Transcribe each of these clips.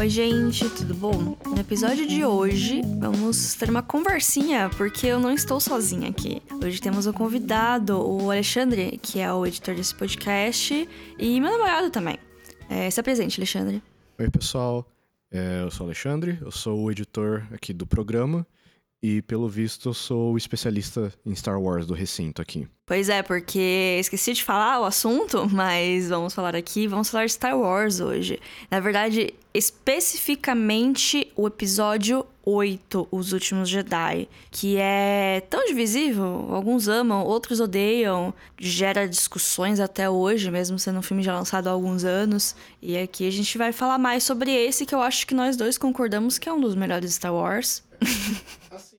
Oi, gente, tudo bom? No episódio de hoje, vamos ter uma conversinha, porque eu não estou sozinha aqui. Hoje temos um convidado, o Alexandre, que é o editor desse podcast, e meu namorado também. É, se apresente, Alexandre. Oi, pessoal. É, eu sou o Alexandre, eu sou o editor aqui do programa. E pelo visto, eu sou o especialista em Star Wars do recinto aqui. Pois é, porque esqueci de falar o assunto, mas vamos falar aqui, vamos falar de Star Wars hoje. Na verdade, especificamente o episódio 8, Os Últimos Jedi, que é tão divisível, alguns amam, outros odeiam, gera discussões até hoje, mesmo sendo um filme já lançado há alguns anos. E aqui a gente vai falar mais sobre esse que eu acho que nós dois concordamos que é um dos melhores Star Wars.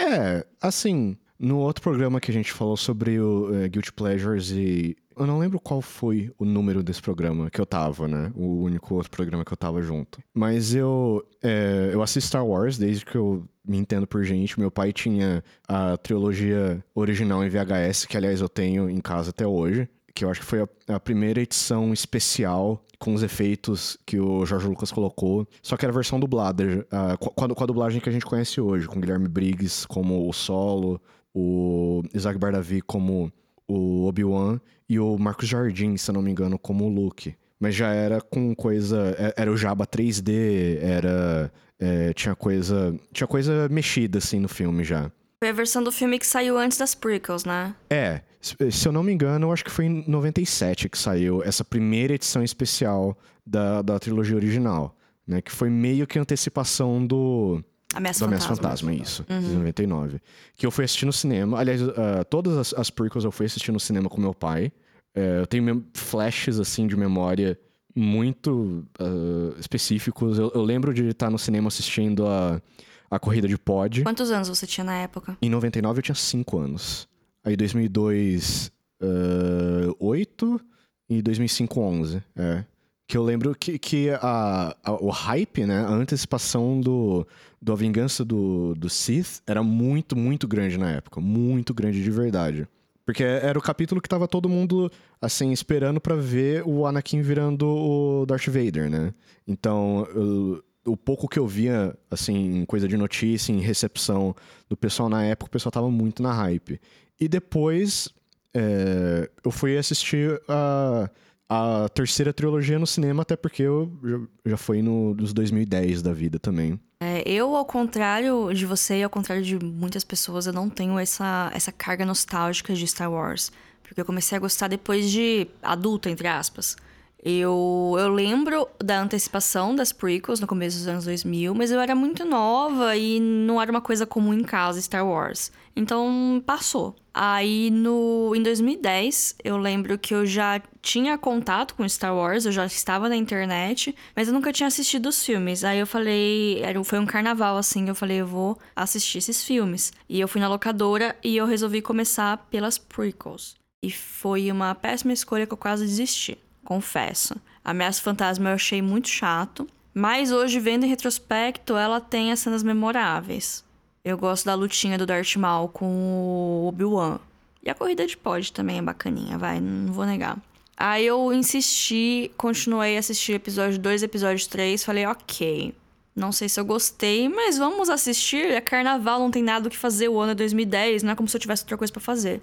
É, assim, no outro programa que a gente falou sobre o uh, Guilty Pleasures e. Eu não lembro qual foi o número desse programa que eu tava, né? O único outro programa que eu tava junto. Mas eu. É, eu assisto Star Wars desde que eu me entendo por gente. Meu pai tinha a trilogia original em VHS, que aliás eu tenho em casa até hoje que eu acho que foi a, a, primeira edição especial com os efeitos que o Jorge Lucas colocou, só que era a versão dublada, uh, com, a, com, a, dublagem que a gente conhece hoje, com Guilherme Briggs como o Solo, o Isaac Bardavi como o Obi-Wan e o Marcos Jardim, se não me engano, como o Luke. Mas já era com coisa. É, era o Jabba 3D, era. É, tinha coisa. Tinha coisa mexida, assim, no filme já. Foi a versão do filme que saiu antes das prequels, né? É. Se eu não me engano, eu acho que foi em 97 que saiu essa primeira edição especial da, da trilogia original, né? Que foi meio que antecipação do... Ameaça do Ameaça Fantasma, isso. Uhum. De 99. Que eu fui assistir no cinema. Aliás, uh, todas as, as prequels eu fui assistir no cinema com meu pai. Uh, eu tenho flashes, assim, de memória muito uh, específicos. Eu, eu, lembro de estar no cinema assistindo a a corrida de pod. Quantos anos você tinha na época? Em 99 eu tinha 5 anos. Aí 2002, uh, 8 e 2005, 11. É. Que eu lembro que, que a, a, o hype, né? A antecipação do, do A Vingança do, do Sith era muito, muito grande na época. Muito grande de verdade. Porque era o capítulo que tava todo mundo, assim, esperando para ver o Anakin virando o Darth Vader, né? Então, eu, o pouco que eu via, assim, coisa de notícia, em recepção do pessoal na época, o pessoal tava muito na hype. E depois é, eu fui assistir a, a terceira trilogia no cinema, até porque eu já, já fui no, nos 2010 da vida também. É, eu, ao contrário de você e ao contrário de muitas pessoas, eu não tenho essa, essa carga nostálgica de Star Wars. Porque eu comecei a gostar depois de adulta, entre aspas. Eu, eu lembro da antecipação das prequels no começo dos anos 2000, mas eu era muito nova e não era uma coisa comum em casa Star Wars. Então passou. Aí no em 2010, eu lembro que eu já tinha contato com Star Wars, eu já estava na internet, mas eu nunca tinha assistido os filmes. Aí eu falei, era, foi um carnaval assim, eu falei, eu vou assistir esses filmes. E eu fui na locadora e eu resolvi começar pelas prequels. E foi uma péssima escolha que eu quase desisti confesso. Ameaça Fantasma eu achei muito chato, mas hoje, vendo em retrospecto, ela tem as cenas memoráveis. Eu gosto da lutinha do Darth Maul com o Obi-Wan. E a corrida de pod também é bacaninha, vai, não vou negar. Aí eu insisti, continuei a assistir episódio 2, episódio 3, falei, ok. Não sei se eu gostei, mas vamos assistir. É carnaval, não tem nada o que fazer. O ano é 2010, não é como se eu tivesse outra coisa para fazer.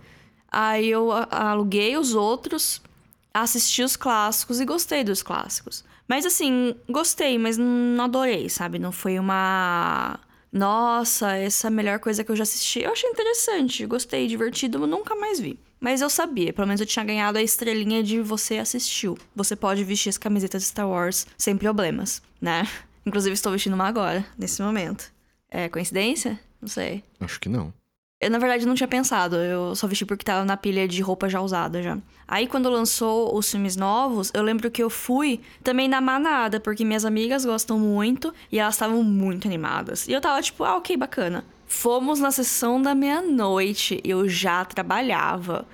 Aí eu aluguei os outros, assisti os clássicos e gostei dos clássicos. Mas assim, gostei, mas não adorei, sabe? Não foi uma. Nossa, essa é a melhor coisa que eu já assisti. Eu achei interessante, gostei, divertido, mas nunca mais vi. Mas eu sabia, pelo menos eu tinha ganhado a estrelinha de você assistiu. Você pode vestir as camisetas Star Wars sem problemas, né? Inclusive estou vestindo uma agora, nesse momento. É coincidência? Não sei. Acho que não. Eu, na verdade, não tinha pensado. Eu só vesti porque tava na pilha de roupa já usada já. Aí, quando lançou os filmes novos, eu lembro que eu fui também na manada, porque minhas amigas gostam muito e elas estavam muito animadas. E eu tava tipo, ah, ok, bacana. Fomos na sessão da meia-noite. Eu já trabalhava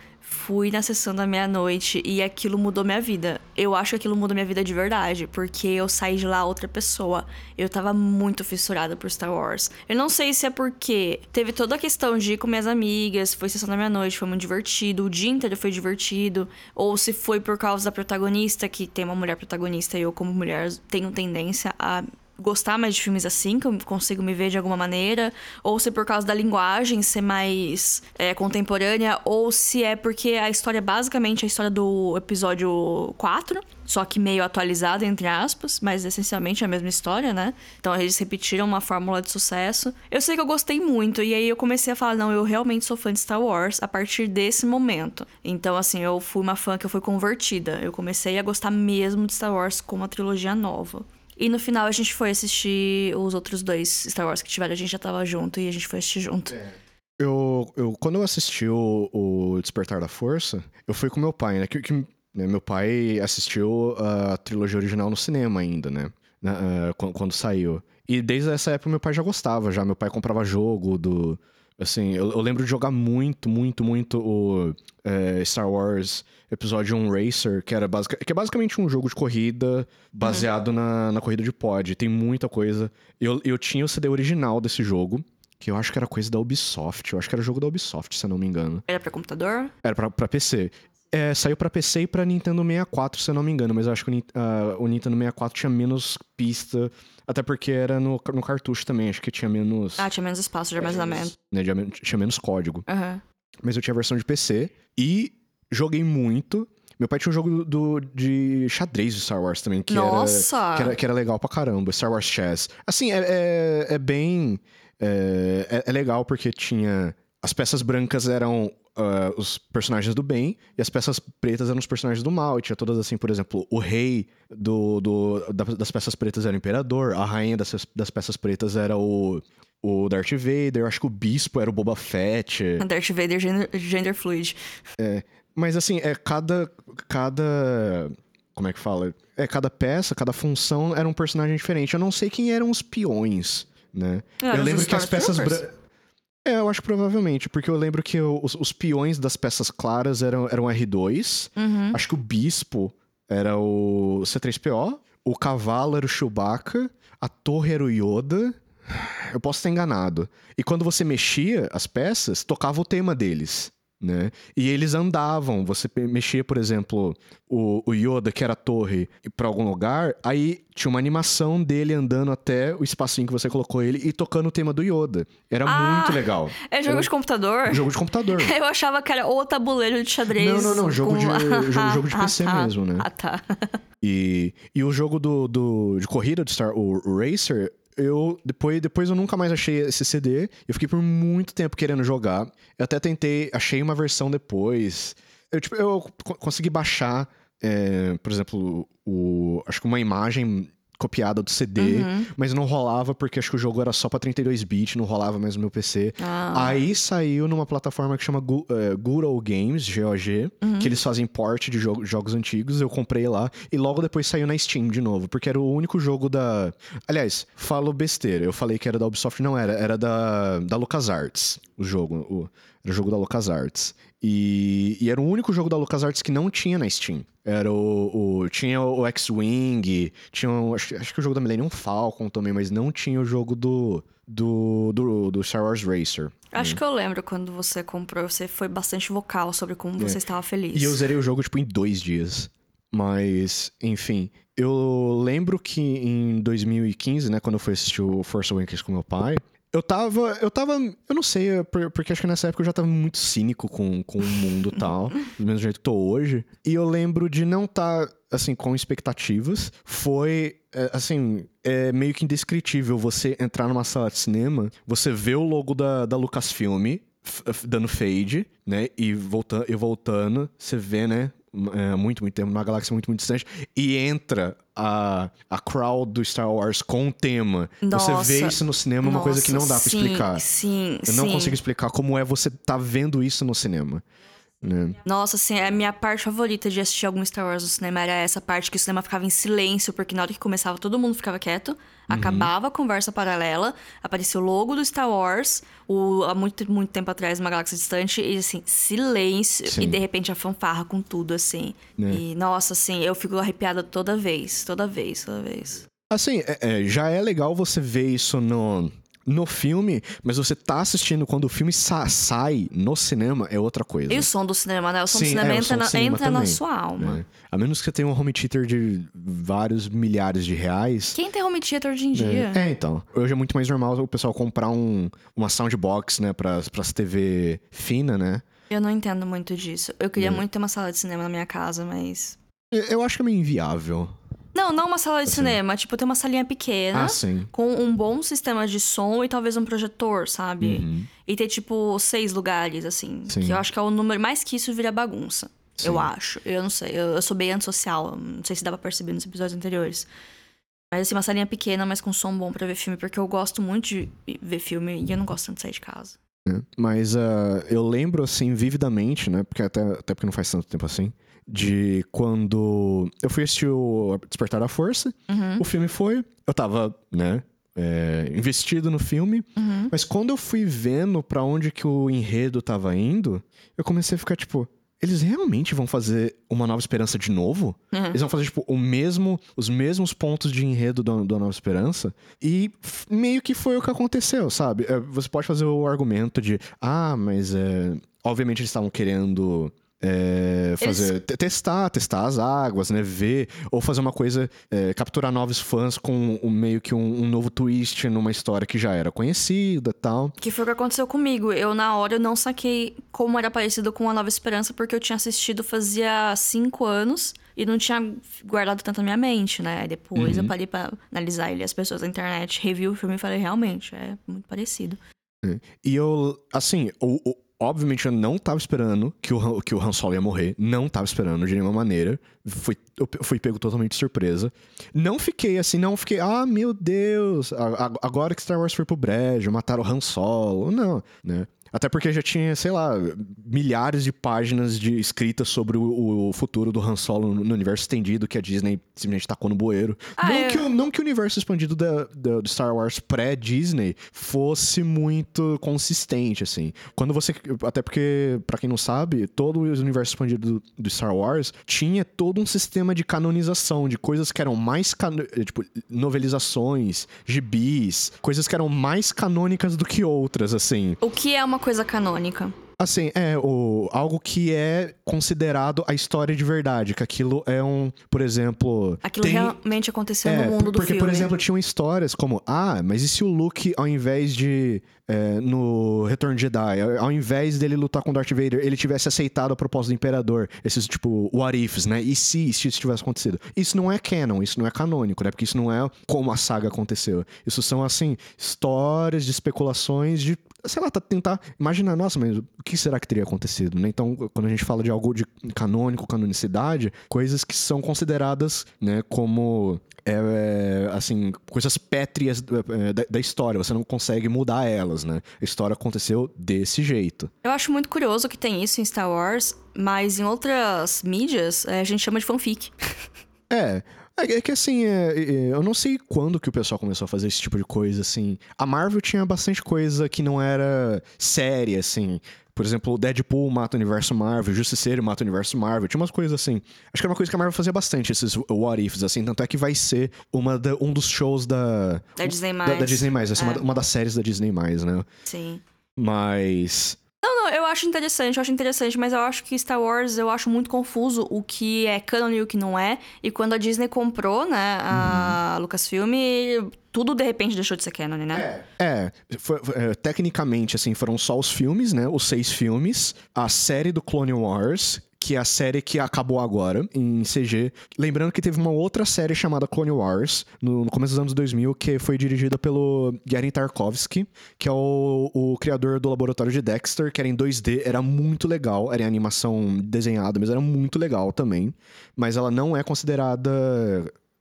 fui na sessão da meia-noite e aquilo mudou minha vida. Eu acho que aquilo mudou minha vida de verdade, porque eu saí de lá outra pessoa. Eu tava muito fissurada por Star Wars. Eu não sei se é porque teve toda a questão de ir com minhas amigas, foi sessão da meia-noite, foi muito divertido, o dia inteiro foi divertido, ou se foi por causa da protagonista, que tem uma mulher protagonista e eu, como mulher, tenho tendência a gostar mais de filmes assim, que eu consigo me ver de alguma maneira, ou se é por causa da linguagem ser mais é, contemporânea, ou se é porque a história é basicamente a história do episódio 4, só que meio atualizada, entre aspas, mas essencialmente é a mesma história, né? Então eles repetiram uma fórmula de sucesso. Eu sei que eu gostei muito, e aí eu comecei a falar, não, eu realmente sou fã de Star Wars a partir desse momento. Então, assim, eu fui uma fã que eu fui convertida. Eu comecei a gostar mesmo de Star Wars com uma trilogia nova. E no final a gente foi assistir os outros dois Star Wars que tiveram, a gente já tava junto e a gente foi assistir junto. É. Eu, eu, quando eu assisti o, o, Despertar da Força, eu fui com meu pai, né? Que, que né, meu pai assistiu a trilogia original no cinema ainda, né? uh, quando, quando, saiu. E desde essa época meu pai já gostava, já. Meu pai comprava jogo do. Assim, eu, eu lembro de jogar muito, muito, muito o é, Star Wars Episódio 1 Racer, que, era basic, que é basicamente um jogo de corrida baseado uhum. na, na corrida de pod. Tem muita coisa. Eu, eu tinha o CD original desse jogo que eu acho que era coisa da Ubisoft. Eu acho que era jogo da Ubisoft, se eu não me engano. Era pra computador? Era pra, pra PC. É, saiu pra PC e pra Nintendo 64, se eu não me engano. Mas eu acho que o, uh, o Nintendo 64 tinha menos pista. Até porque era no, no cartucho também. Acho que tinha menos. Ah, tinha menos espaço de armazenamento. Né, tinha menos código. Uhum. Mas eu tinha a versão de PC. E joguei muito. Meu pai tinha um jogo do, de xadrez de Star Wars também, que, Nossa. Era, que, era, que era legal pra caramba, Star Wars Chess. Assim, é, é, é bem. É, é, é, legal porque tinha. As peças brancas eram uh, os personagens do bem e as peças pretas eram os personagens do mal. E tinha todas assim, por exemplo, o rei do, do das peças pretas era o imperador, a rainha das, das peças pretas era o, o Darth Vader, eu acho que o bispo era o Boba Fett. Darth Vader gender, gender fluid. É, mas assim, é cada. Cada. Como é que fala? É, cada peça, cada função era um personagem diferente. Eu não sei quem eram os peões, né? Eu lembro que as peças. Bra... É, eu acho provavelmente, porque eu lembro que os, os peões das peças claras eram, eram R2. Uhum. Acho que o bispo era o C3PO. O cavalo era o Chewbacca. A torre era o Yoda. Eu posso estar enganado. E quando você mexia as peças, tocava o tema deles né? E eles andavam. Você mexia, por exemplo, o, o Yoda, que era a torre, para algum lugar, aí tinha uma animação dele andando até o espacinho que você colocou ele e tocando o tema do Yoda. Era ah, muito legal. É jogo era... de computador? Jogo de computador. Eu achava que era o tabuleiro de xadrez. Não, não, não. Jogo, com... de, jogo, jogo de PC ah, mesmo, né? Ah, tá. e, e o jogo do, do, de corrida de Star, o Racer, eu depois, depois eu nunca mais achei esse CD. Eu fiquei por muito tempo querendo jogar. Eu até tentei, achei uma versão depois. Eu, tipo, eu consegui baixar, é, por exemplo, o, acho que uma imagem copiada do CD, uhum. mas não rolava porque acho que o jogo era só pra 32 bits, não rolava mais no meu PC. Ah. Aí saiu numa plataforma que chama Go, uh, Good Games, GOG, uhum. que eles fazem port de jo jogos antigos, eu comprei lá, e logo depois saiu na Steam de novo, porque era o único jogo da... Aliás, falo besteira, eu falei que era da Ubisoft, não era, era da, da LucasArts, o jogo, o, era o jogo da LucasArts. E, e era o único jogo da LucasArts que não tinha na Steam. Era o. o tinha o X-Wing, tinha. Acho, acho, que o jogo da Millennium Falcon também, mas não tinha o jogo do. Do, do, do Star Wars Racer. Acho hum. que eu lembro quando você comprou, você foi bastante vocal sobre como é. você estava feliz. E eu zerei o jogo, tipo, em dois dias. Mas, enfim, eu lembro que em 2015, né, quando eu fui assistir o Force Awakens com meu pai, eu tava. Eu tava. Eu não sei, porque acho que nessa época eu já tava muito cínico com, com o mundo e tal. Do mesmo jeito que tô hoje. E eu lembro de não estar, tá, assim, com expectativas. Foi. É, assim, é meio que indescritível você entrar numa sala de cinema, você vê o logo da, da Lucasfilm dando fade, né? E voltando, e voltando, você vê, né? É, muito, muito tempo, numa galáxia muito, muito distante, e entra a, a crowd do Star Wars com o tema. Nossa, você vê isso no cinema, é uma coisa que não dá pra sim, explicar. Sim, Eu não consigo explicar como é você tá vendo isso no cinema. Né? Nossa, assim, a minha parte favorita de assistir algum Star Wars no cinema era essa parte que o cinema ficava em silêncio, porque na hora que começava todo mundo ficava quieto, uhum. acabava a conversa paralela, aparecia o logo do Star Wars, o, há muito, muito tempo atrás, uma galáxia distante, e assim, silêncio, Sim. e de repente a fanfarra com tudo, assim. É. E, nossa, assim, eu fico arrepiada toda vez, toda vez, toda vez. Assim, é, é, já é legal você ver isso no no filme, mas você tá assistindo quando o filme sa sai no cinema é outra coisa. E o som do cinema, né? O som Sim, do cinema é, entra, na, cinema entra na sua alma. né? A menos que você tenha um home theater de vários milhares de reais. Quem tem home theater hoje em dia? É, então. Hoje é muito mais normal o pessoal comprar um, uma soundbox, né, pras, pras TV fina, né? Eu não entendo muito disso. Eu É. queria muito ter uma sala de cinema na minha casa, mas. Eu- Eu acho que é meio inviável. Não, não uma sala de cinema. Tipo, ter uma salinha pequena. Ah, sim. Com um bom sistema de som e talvez um projetor, sabe? Uhum. E ter, tipo, seis lugares, assim. Sim. Que eu acho que é o número. Mais que isso vira bagunça. Sim. Eu acho. Eu não sei. Eu, eu sou bem antissocial. Não sei se dá pra perceber nos episódios anteriores. Mas, assim, uma salinha pequena, mas com som bom pra ver filme. Porque eu gosto muito de ver filme e eu não gosto tanto de sair de casa. né? Mas ah, eu lembro, assim, vividamente, né? Porque até, até porque não faz tanto tempo assim. De quando eu fui assistir o Despertar da Força. Uhum. O filme foi. Eu tava, né? é, investido no filme. Uhum. Mas quando eu fui vendo pra onde que o enredo tava indo, eu comecei a ficar tipo. Eles realmente vão fazer uma Nova Esperança de novo? Uhum. Eles vão fazer, tipo, o mesmo, os mesmos pontos de enredo da, da Nova Esperança? E meio que foi o que aconteceu, sabe? É, Você pode fazer o argumento de, ah, mas é, obviamente eles estavam querendo. É, fazer te- testar, testar as águas, né? Ver, ou fazer uma coisa, é, capturar novos fãs com um- meio que um, um novo twist numa história que já era conhecida e tal. Que foi o que aconteceu comigo. Eu, na hora, eu não saquei como era parecido com A Nova Esperança, porque eu tinha assistido fazia cinco anos e não tinha guardado tanto na minha mente, né? Aí depois eu parei pra analisar ele. As pessoas da internet review o filme e falei, realmente, é muito parecido. E eu, assim, o- o- obviamente eu não tava esperando que o, que o Han Solo ia morrer. Não tava esperando de nenhuma maneira. Fui, eu fui pego totalmente de surpresa. Não fiquei assim, não fiquei, ah, meu Deus, agora que Star Wars foi pro brejo, mataram o Han Solo. Não, né? Até porque já tinha, sei lá, milhares de páginas de escritas sobre o, o futuro do Han Solo no, universo estendido que a Disney simplesmente tacou no bueiro. Ah, não, que o, não que o universo expandido da, da- do Star Wars pré-Disney fosse muito consistente, assim. Quando você. Até porque, pra quem não sabe, todo o universo expandido do, do Star Wars tinha todo um sistema de canonização, de coisas que eram mais. cano- Tipo, novelizações, gibis, coisas que eram mais canônicas do que outras, assim. O que é uma coisa canônica? Assim, é o, algo que é considerado a história de verdade, que aquilo é um, por exemplo. Aquilo tem- realmente aconteceu é, no mundo do porque, filme. por exemplo, tinham histórias como, ah, mas e se o Luke, ao invés de. é, no Retorno de Jedi, ao invés dele lutar com Darth Vader, ele tivesse aceitado a proposta do Imperador? Esses, tipo, what ifs, né? E se, se isso tivesse acontecido? Isso não é canon, isso não é canônico, né? Porque isso não é como a saga aconteceu. Isso são, assim, histórias de especulações de. Sei lá, tá- tentar imaginar, nossa, mas o que será que teria acontecido, né? Então, quando a gente fala de algo de canônico, canonicidade, coisas que são consideradas, né, como é, é, assim, coisas pétreas é, da, da história. Você não consegue mudar elas, né? A história aconteceu desse jeito. Eu acho muito curioso que tem isso em Star Wars, mas em outras mídias é, a gente chama de fanfic. É. É é que assim, é, é, eu não sei quando que o pessoal começou a fazer esse tipo de coisa, assim. A Marvel tinha bastante coisa que não era séria, assim. Por exemplo, Deadpool mata o universo Marvel, Justiceiro mata o universo Marvel. Tinha umas coisas assim. Acho que era uma coisa que a Marvel fazia bastante, esses what ifs, assim. Tanto é que vai ser uma da- um dos shows da. Da Disney+. Da, da Disney+. Vai ser É. uma, uma das séries da Disney+, né? Sim. Mas. Eu acho interessante, eu acho interessante, mas eu acho que Star Wars, eu acho muito confuso o que é canon e o que não é. E quando a Disney comprou, né, a Lucasfilm, tudo de repente deixou de ser canon, né? É, foi- foi- é, tecnicamente, assim, foram só os filmes, né? Os seis filmes. A série do Clone Wars, que é a série que acabou agora, em CG. Lembrando que teve uma outra série chamada Clone Wars, no, no começo dos anos 2000, que foi dirigida pelo Gary Tarkovsky, que é o, o criador do Laboratório de Dexter, que era em 2D, era muito legal, era em animação desenhada, mas era muito legal também. Mas ela não é considerada,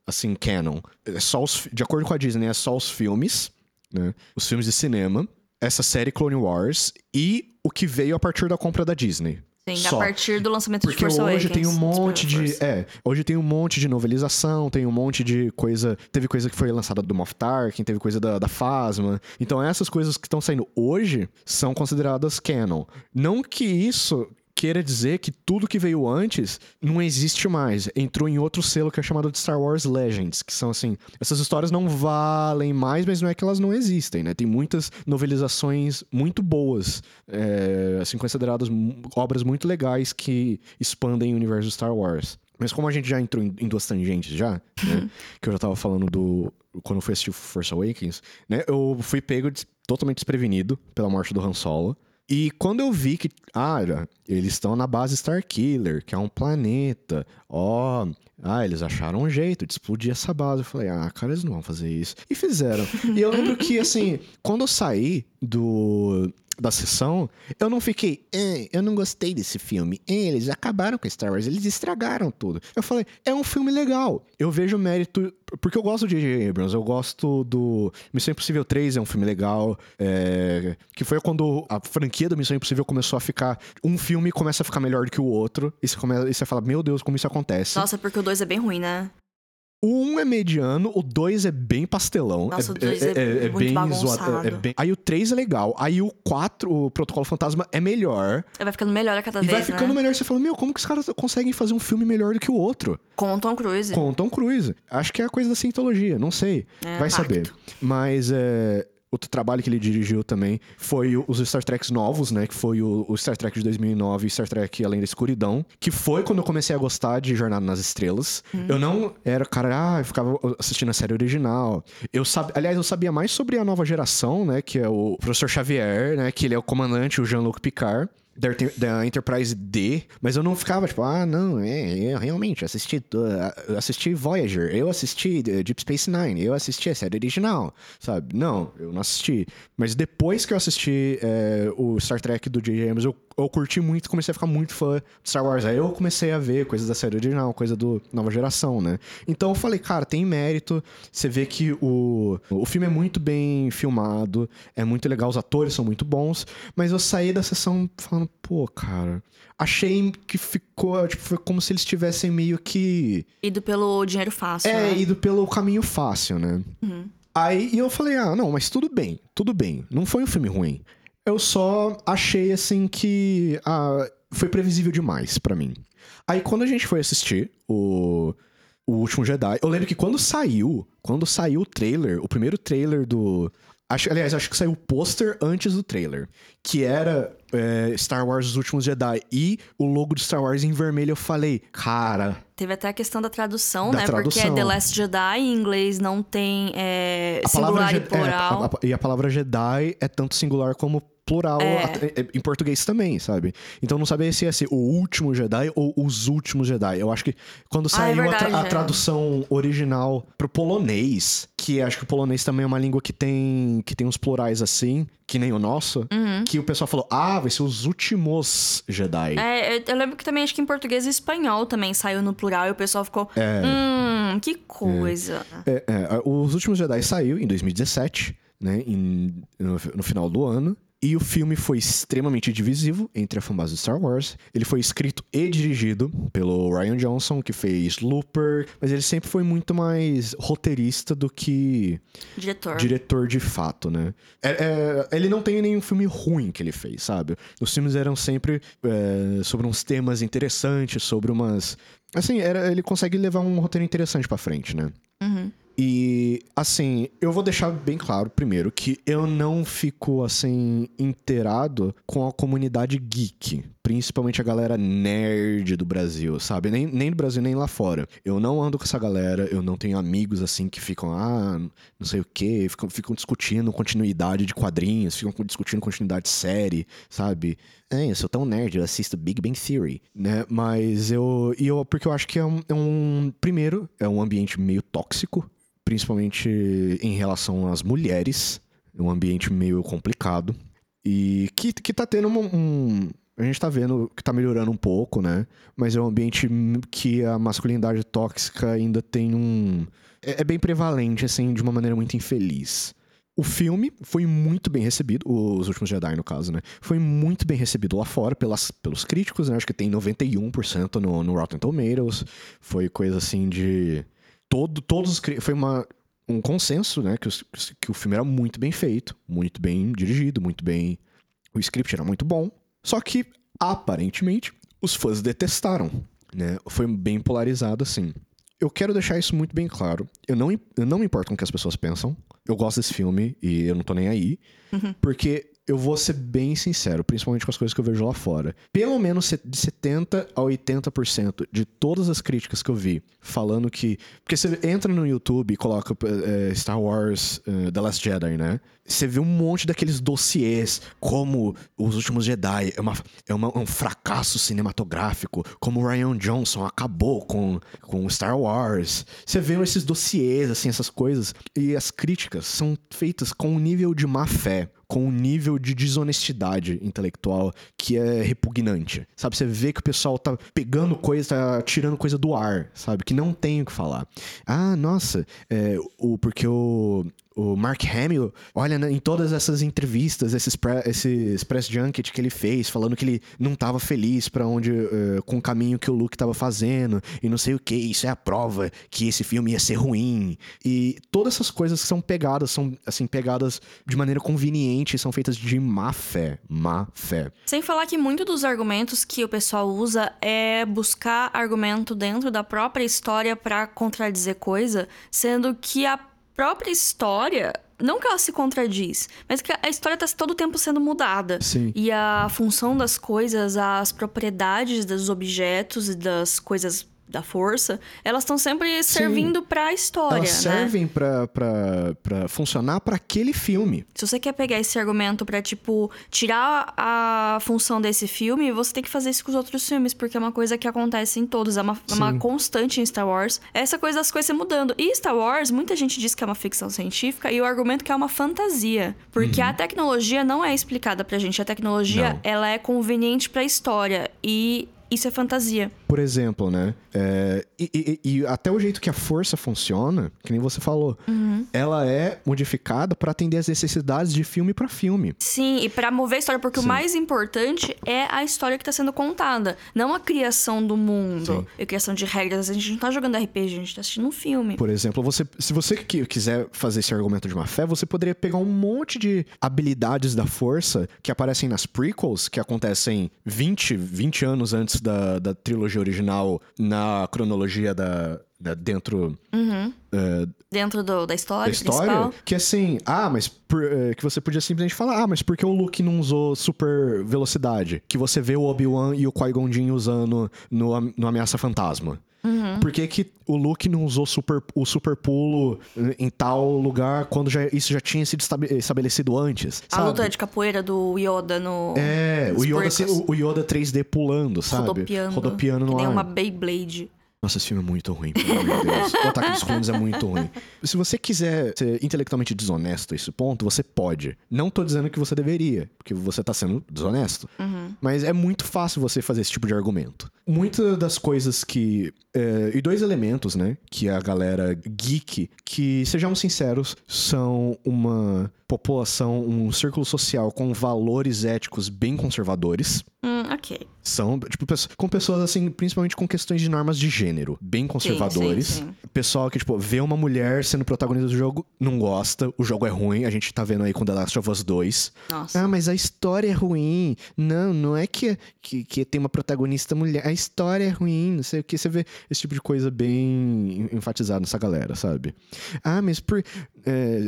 assim, canon. É só os, de acordo com a Disney, é só os filmes, né? Os filmes de cinema, essa série Clone Wars e o que veio a partir da compra da Disney. Sim, Só. a partir do lançamento de Porque Force hoje Awakens. tem um monte de. É, hoje tem um monte de novelização, tem um monte de coisa. Teve coisa que foi lançada do Moff Tarkin, teve coisa da, da Phasma. Então essas coisas que estão saindo hoje são consideradas canon. Não que isso. Queira dizer que tudo que veio antes não existe mais. Entrou em outro selo que é chamado de Star Wars Legends, que são assim, essas histórias não valem mais, mas não é que elas não existem, né? Tem muitas novelizações muito boas, é, assim, consideradas obras muito legais que expandem o universo de Star Wars. Mas como a gente já entrou em, duas tangentes já, né? que eu já tava falando do... Quando eu fui assistir Force Awakens, né? Eu fui pego de, totalmente desprevenido pela morte do Han Solo. E quando eu vi que, ah, eles estão na base Starkiller, que é um planeta, ó, ah, eles acharam um jeito de explodir essa base. Eu falei, ah, cara, eles não vão fazer isso. E fizeram. e eu lembro que, assim, quando eu saí do, da sessão, eu não fiquei, eh, eu não gostei desse filme. Eh, eles acabaram com Star Wars, eles estragaram tudo. Eu falei, é um filme legal. Eu vejo mérito, porque eu gosto de J.J. Abrams, eu gosto do Missão Impossível 3 é um filme legal, é... que foi quando a franquia do Missão Impossível começou a ficar, um filme começa a ficar melhor do que o outro, e você, começa, e você fala, meu Deus, como isso acontece. Nossa, porque o 2 é bem ruim, né? O 1 é mediano, o 2 é bem pastelão. Nossa, é, o 2 é, é, é, é bem zoado. É, bem... Aí o 3 é legal. Aí o 4, o Protocolo Fantasma, é melhor. Vai ficando melhor a cada e vez. Vai ficando né? melhor. Você fala, meu, como que os caras conseguem fazer um filme melhor do que o outro? Com o Tom Cruise. Com o Tom Cruise. Acho que é a coisa da cientologia, não sei. É, vai pacto. saber. Mas é outro trabalho que ele dirigiu também foi os Star Treks novos, né? Que foi o, o, Star Trek de 2009 e Star Trek Além da Escuridão. Que foi quando eu comecei a gostar de Jornada nas Estrelas. Hum. Eu não era, cara, ah, eu ficava assistindo a série original. Eu sabia, aliás, eu sabia mais sobre a nova geração, né? Que é o Professor Xavier, né? Que ele é o comandante, o Jean-Luc Picard da Enterprise D, mas eu não ficava tipo, ah, não, é, eu realmente assisti, uh, assisti Voyager, eu assisti Deep Space Nine, eu assisti a série original, sabe? Não, eu não assisti. Mas depois que eu assisti é, o Star Trek do J.J. Abrams, eu, eu curti muito, comecei a ficar muito fã de Star Wars. Aí eu comecei a ver coisas da série original, coisa do nova geração, né? Então eu falei, cara, tem mérito. Você vê que o, o filme é muito bem filmado, é muito legal, os atores são muito bons, mas eu saí da sessão falando, pô, cara, achei que ficou, tipo, foi como se eles tivessem meio que. Ido pelo dinheiro fácil. É, né? ido pelo caminho fácil, né? Uhum. Aí eu falei, ah, não, mas tudo bem, tudo bem. Não foi um filme ruim. Eu só achei, assim, que ah, foi previsível demais para mim. Aí quando a gente foi assistir o, o Último Jedi, eu lembro que quando saiu, quando saiu o trailer, o primeiro trailer do. Acho, aliás, acho que saiu o pôster antes do trailer. Que era é, Star Wars Os Últimos Jedi e o logo de Star Wars em vermelho. Eu falei, cara. Teve até a questão da tradução, Da né? tradução. Porque é The Last Jedi, em inglês não tem é, A palavra singular e Je- é, plural. a- a- e a palavra Jedi é tanto singular como plural É. é, em português também, sabe? Então não sabia se ia ser o último Jedi ou os últimos Jedi. Eu acho que quando Ah, é saiu a, tra- verdade, a é. tradução original pro polonês, que acho que o polonês também é uma língua que tem que tem uns plurais assim, que nem o nosso, Uhum. que o pessoal falou: "Ah, vai ser os últimos Jedi". É, eu- eu lembro que também acho que em português e espanhol também saiu no plural e o pessoal ficou. Hum, que coisa. É, é, os Últimos Jedi saiu em 2017, né? em- no, no final do ano. E o filme foi extremamente divisivo entre a fanbase de Star Wars. Ele foi escrito e dirigido pelo Ryan Johnson, que fez Looper, mas ele sempre foi muito mais roteirista do que Diretor. diretor de fato, né? É- é- ele não tem nenhum filme ruim que ele fez, sabe? Os filmes eram sempre é, sobre uns temas interessantes, sobre umas. Assim, era, ele consegue levar um roteiro interessante pra frente, né? Uhum. E, assim, eu vou deixar bem claro, primeiro, que eu não fico, assim, inteirado com a comunidade geek. Principalmente a galera nerd do Brasil, sabe? Nem, nem do Brasil, nem lá fora. Eu não ando com essa galera, eu não tenho amigos, assim, que ficam, ah, não sei o quê, ficam, ficam discutindo continuidade de quadrinhos, ficam discutindo continuidade de série, sabe? É, eu sou tão nerd, eu assisto Big Bang Theory, né? Mas eu. E eu porque eu acho que é um, é um. Primeiro, é um ambiente meio tóxico, principalmente em relação às mulheres. É um ambiente meio complicado. E que, que tá tendo um, um- A gente tá vendo que tá melhorando um pouco, né? Mas é um ambiente que a masculinidade tóxica ainda tem um. É, é bem prevalente, assim, de uma maneira muito infeliz. O filme foi muito bem recebido, os últimos Jedi, no caso, né? Foi muito bem recebido lá fora pelas, pelos críticos, né? Acho que tem 91% no, no Rotten Tomatoes. Foi coisa assim de. Todo, todos os. Foi uma, um consenso, né? Que, os- que o filme era muito bem feito, muito bem dirigido, muito bem. O script era muito bom. Só que Aparentemente, os fãs detestaram, né? Foi bem polarizado assim. Eu quero deixar isso muito bem claro. Eu não, eu não me importo com o que as pessoas pensam. Eu gosto desse filme e eu não tô nem aí. Uhum. Porque eu vou ser bem sincero, principalmente com as coisas que eu vejo lá fora. Pelo menos de 70% a 80% de todas as críticas que eu vi falando que. Porque você entra no YouTube e coloca é, Star Wars uh, The Last Jedi, né? Você vê um monte daqueles dossiês, como Os Últimos Jedi é, uma, é uma, um fracasso cinematográfico, como Ryan Johnson acabou com, com Star Wars. Você vê esses dossiês, assim, essas coisas, e as críticas são feitas com um nível de má fé com um nível de desonestidade intelectual que é repugnante. Sabe, você vê que o pessoal tá pegando coisa, tá tirando coisa do ar, sabe, que não tem o que falar. Ah, nossa, é, o, porque o, o Mark Hamill, olha, né, em todas essas entrevistas, esses, pre, esses press junket que ele fez, falando que ele não estava feliz para onde, uh, com o caminho que o Luke estava fazendo, e não sei o que, isso é a prova que esse filme ia ser ruim. E todas essas coisas são pegadas, são, assim, pegadas de maneira conveniente, são feitas de má fé, má fé. Sem falar que muito dos argumentos que o pessoal usa é buscar argumento dentro da própria história para contradizer coisa, sendo que a própria história não que ela se contradiz, mas que a história está todo o tempo sendo mudada. Sim. E a função das coisas, as propriedades dos objetos e das coisas da força, elas estão sempre servindo para a história, elas né? servem para para funcionar para aquele filme. Se você quer pegar esse argumento para tipo tirar a função desse filme, você tem que fazer isso com os outros filmes, porque é uma coisa que acontece em todos, é uma, é uma constante em Star Wars. Essa coisa das coisas mudando. E Star Wars, muita gente diz que é uma ficção científica e o argumento que é uma fantasia, porque uhum. a tecnologia não é explicada pra gente, a tecnologia não. ela é conveniente para a história e isso é fantasia. Por exemplo, né? É, e, e, e, até o jeito que a força funciona, que nem você falou, uhum. ela é modificada para atender as necessidades de filme para filme. Sim, e para mover a história, porque Sim. o mais importante é a história que está sendo contada, não a criação do mundo Sim. e a criação de regras. A gente não tá jogando RPG, a gente tá assistindo um filme. Por exemplo, você, se você quiser fazer esse argumento de má fé, você poderia pegar um monte de habilidades da força que aparecem nas prequels, que acontecem 20, 20 anos antes da, da trilogia original na cronologia da, da dentro uhum. uh, dentro do, da história, da história principal. que assim ah mas por, uh, que você podia simplesmente falar ah mas por que o Luke não usou super velocidade que você vê o Obi Wan e o Qui Gon Jinn usando no, no Ameaça Fantasma Uhum. Por que, que o Luke não usou super, o super pulo em tal lugar quando já, isso já tinha sido estabelecido antes? A sabe? luta de capoeira do Yoda no. É, o Yoda, o Yoda 3D pulando, sabe? Rodopiando. Rodopiando no que ar. uma Beyblade. Nossa, esse filme é muito ruim, pelo amor de Deus. O Ataque dos Clones é muito ruim. Se você quiser ser intelectualmente desonesto a esse ponto, você pode. Não tô dizendo que você deveria, porque você tá sendo desonesto. Uhum. Mas é muito fácil você fazer esse tipo de argumento. Muitas das coisas que. É, e dois elementos, né? Que a galera geek, que, sejamos sinceros, são uma população, um círculo social com valores éticos bem conservadores. Hum, ok. São, tipo, com pessoas, assim, principalmente com questões de normas de gênero, bem conservadores. Sim, sim, sim. Pessoal que, tipo, vê uma mulher sendo protagonista do jogo, não gosta, o jogo é ruim, a gente tá vendo aí com The Last of Us 2. Nossa. Ah, mas a história é ruim. Não, não é que, que, que tem uma protagonista mulher, a história é ruim, não sei o que. Você vê esse tipo de coisa bem enfatizado nessa galera, sabe? Ah, mas por. É,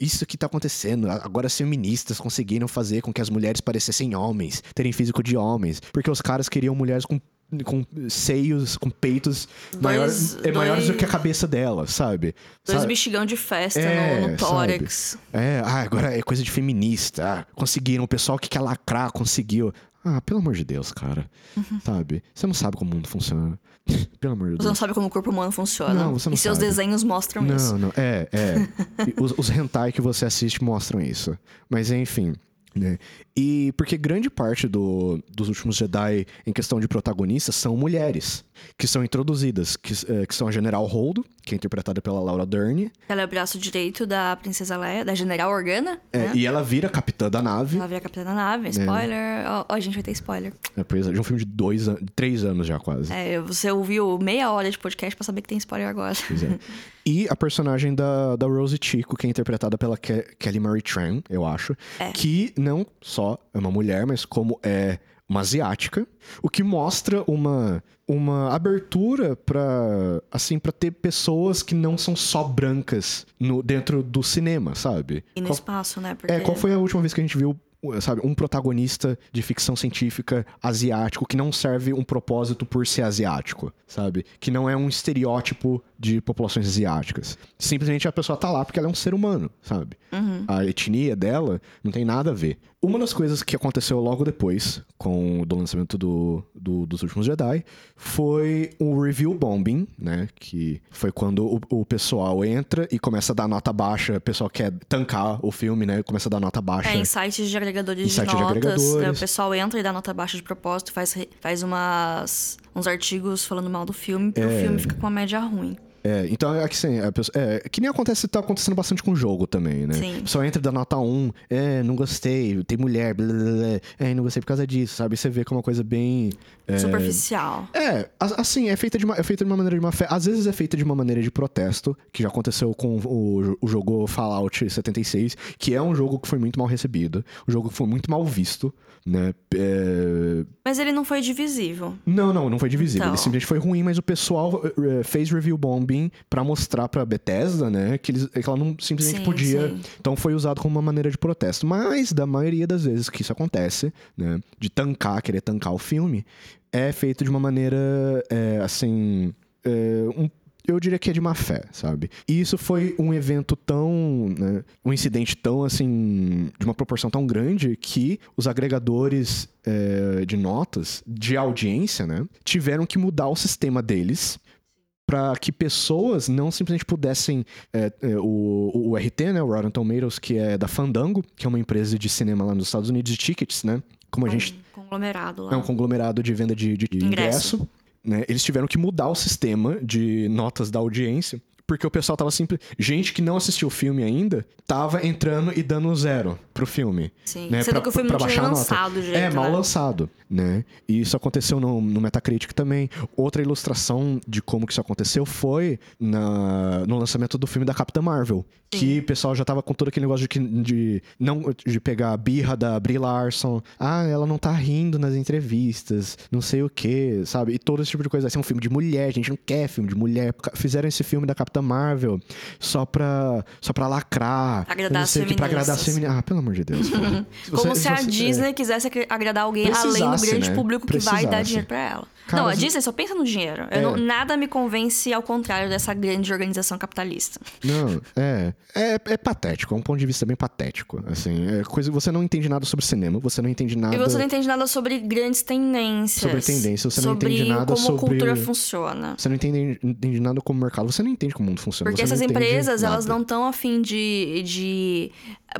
isso que tá acontecendo. Agora as feministas conseguiram fazer com que as mulheres parecessem homens, terem físico de homens, porque os caras queriam mulheres com com seios, com peitos dois, maiores, é dois, maiores do que a cabeça dela, sabe? Dois sabe? bexigão de festa é, no, no tórax. Sabe? É, ah, agora é coisa de feminista. Ah, conseguiram, o pessoal que quer lacrar conseguiu. Ah, pelo amor de Deus, cara. Uhum. Sabe? Você não sabe como o mundo funciona. pelo amor de Deus. Você não sabe como o corpo humano funciona. Não, você não E seus sabe. desenhos mostram não, isso. Não, não. É, é. os, os hentai que você assiste mostram isso. Mas enfim. Né? E porque grande parte do, dos últimos Jedi, em questão de protagonistas, são mulheres que são introduzidas, que, é, que são a General Holdo, que é interpretada pela Laura Dern. Ela é o braço direito da Princesa Leia, da General Organa. É, né? E ela vira capitã da nave. Ela vira capitã da nave, spoiler. Ó, ó, a gente vai ter spoiler. É, pois é, de um filme de dois três anos já, quase. É, você ouviu meia hora de podcast pra saber que tem spoiler agora. Pois é. E a personagem da, da Rosie Chico, que é interpretada pela Ke Kelly Marie Tran, eu acho. É. Que não só é uma mulher, mas como é uma asiática, o que mostra uma uma abertura para assim para ter pessoas que não são só brancas no dentro do cinema, sabe? E no qual, espaço, né? Porque... É, qual foi a última vez que a gente viu sabe, um protagonista de ficção científica asiático que não serve um propósito por ser asiático, sabe? Que não é um estereótipo de populações asiáticas. Simplesmente a pessoa tá lá porque ela é um ser humano, sabe? Uhum. A etnia dela não tem nada a ver. Uma das coisas que aconteceu logo depois, com o lançamento do, do, dos Últimos Jedi, foi o review bombing, né? Que foi quando o, o, pessoal entra e começa a dar nota baixa, o pessoal quer tancar o filme, né? Começa a dar nota baixa. É, em sites de agregadores em de notas, de agregadores. Né, o pessoal entra e dá nota baixa de propósito, faz, faz umas, uns artigos falando mal do filme, e é... o filme fica com uma média ruim. É, então é que assim, é, é, que nem acontece, tá acontecendo bastante com o jogo também, né? Sim. Só entra da nota 1, é, não gostei, tem mulher, blá, blá, blá, é, não gostei por causa disso, sabe? Você vê que é uma coisa bem. É, Superficial. É, assim, é feita, de uma, é feita de uma maneira de uma fé. Às vezes é feita de uma maneira de protesto, que já aconteceu com o, o jogo Fallout 76, que é um jogo que foi muito mal recebido, um jogo que foi muito mal visto né? É... Mas ele não foi divisível. Não, não, não foi divisível. Então... Ele simplesmente foi ruim, mas o pessoal uh, fez review para mostrar pra Bethesda, né, que, eles, que ela não simplesmente sim, podia. Sim. Então foi usado como uma maneira de protesto. Mas, da maioria das vezes que isso acontece, né, de tancar, querer tancar o filme, é feito de uma maneira, é, assim, é, um eu diria que é de má fé, sabe? E isso foi um evento tão. Né, um incidente tão, assim. de uma proporção tão grande que os agregadores é, de notas de audiência, né, tiveram que mudar o sistema deles para que pessoas não simplesmente pudessem é, é, o, o RT, né, o Rotten Tomatoes, que é da Fandango, que é uma empresa de cinema lá nos Estados Unidos de tickets, né? Como a um gente conglomerado lá. É um conglomerado de venda de, de ingresso. ingresso né, eles tiveram que mudar o sistema de notas da audiência porque o pessoal tava sempre. Gente que não assistiu o filme ainda tava entrando e dando zero pro filme. Sim. Né? Sendo pra, que o filme não tinha lançado, jeito, É, mal né? lançado, né? E isso aconteceu no, no Metacritic também. Outra ilustração de como que isso aconteceu foi na, no lançamento do filme da Capitã Marvel. Sim. Que o pessoal já tava com todo aquele negócio de, de, não, de pegar a birra da Brie Larson. Ah, ela não tá rindo nas entrevistas, não sei o que, sabe? E todo esse tipo de coisa. Vai ser um filme de mulher, a gente não quer filme de mulher. Fizeram esse filme da Capitã Marvel só pra, só pra lacrar. Agradar as feministas. Pra agradar as feministas. Ah, pelo amor de Deus. Como se, se a você, Disney é... quisesse agradar alguém além do grande né? público que vai dar dinheiro pra ela. Cara, não, a Disney só pensa no dinheiro. É. Não, nada me convence ao contrário dessa grande organização capitalista. Não, é, é. É patético, é um ponto de vista bem patético. Assim, é coisa, você não entende nada sobre cinema, você não entende nada. E você não entende nada sobre grandes tendências. Sobre tendências, você não entende nada como sobre. como cultura funciona. Você não entende, entende nada como mercado, você não entende como mundo funciona. Porque essas empresas, elas não estão afim de, de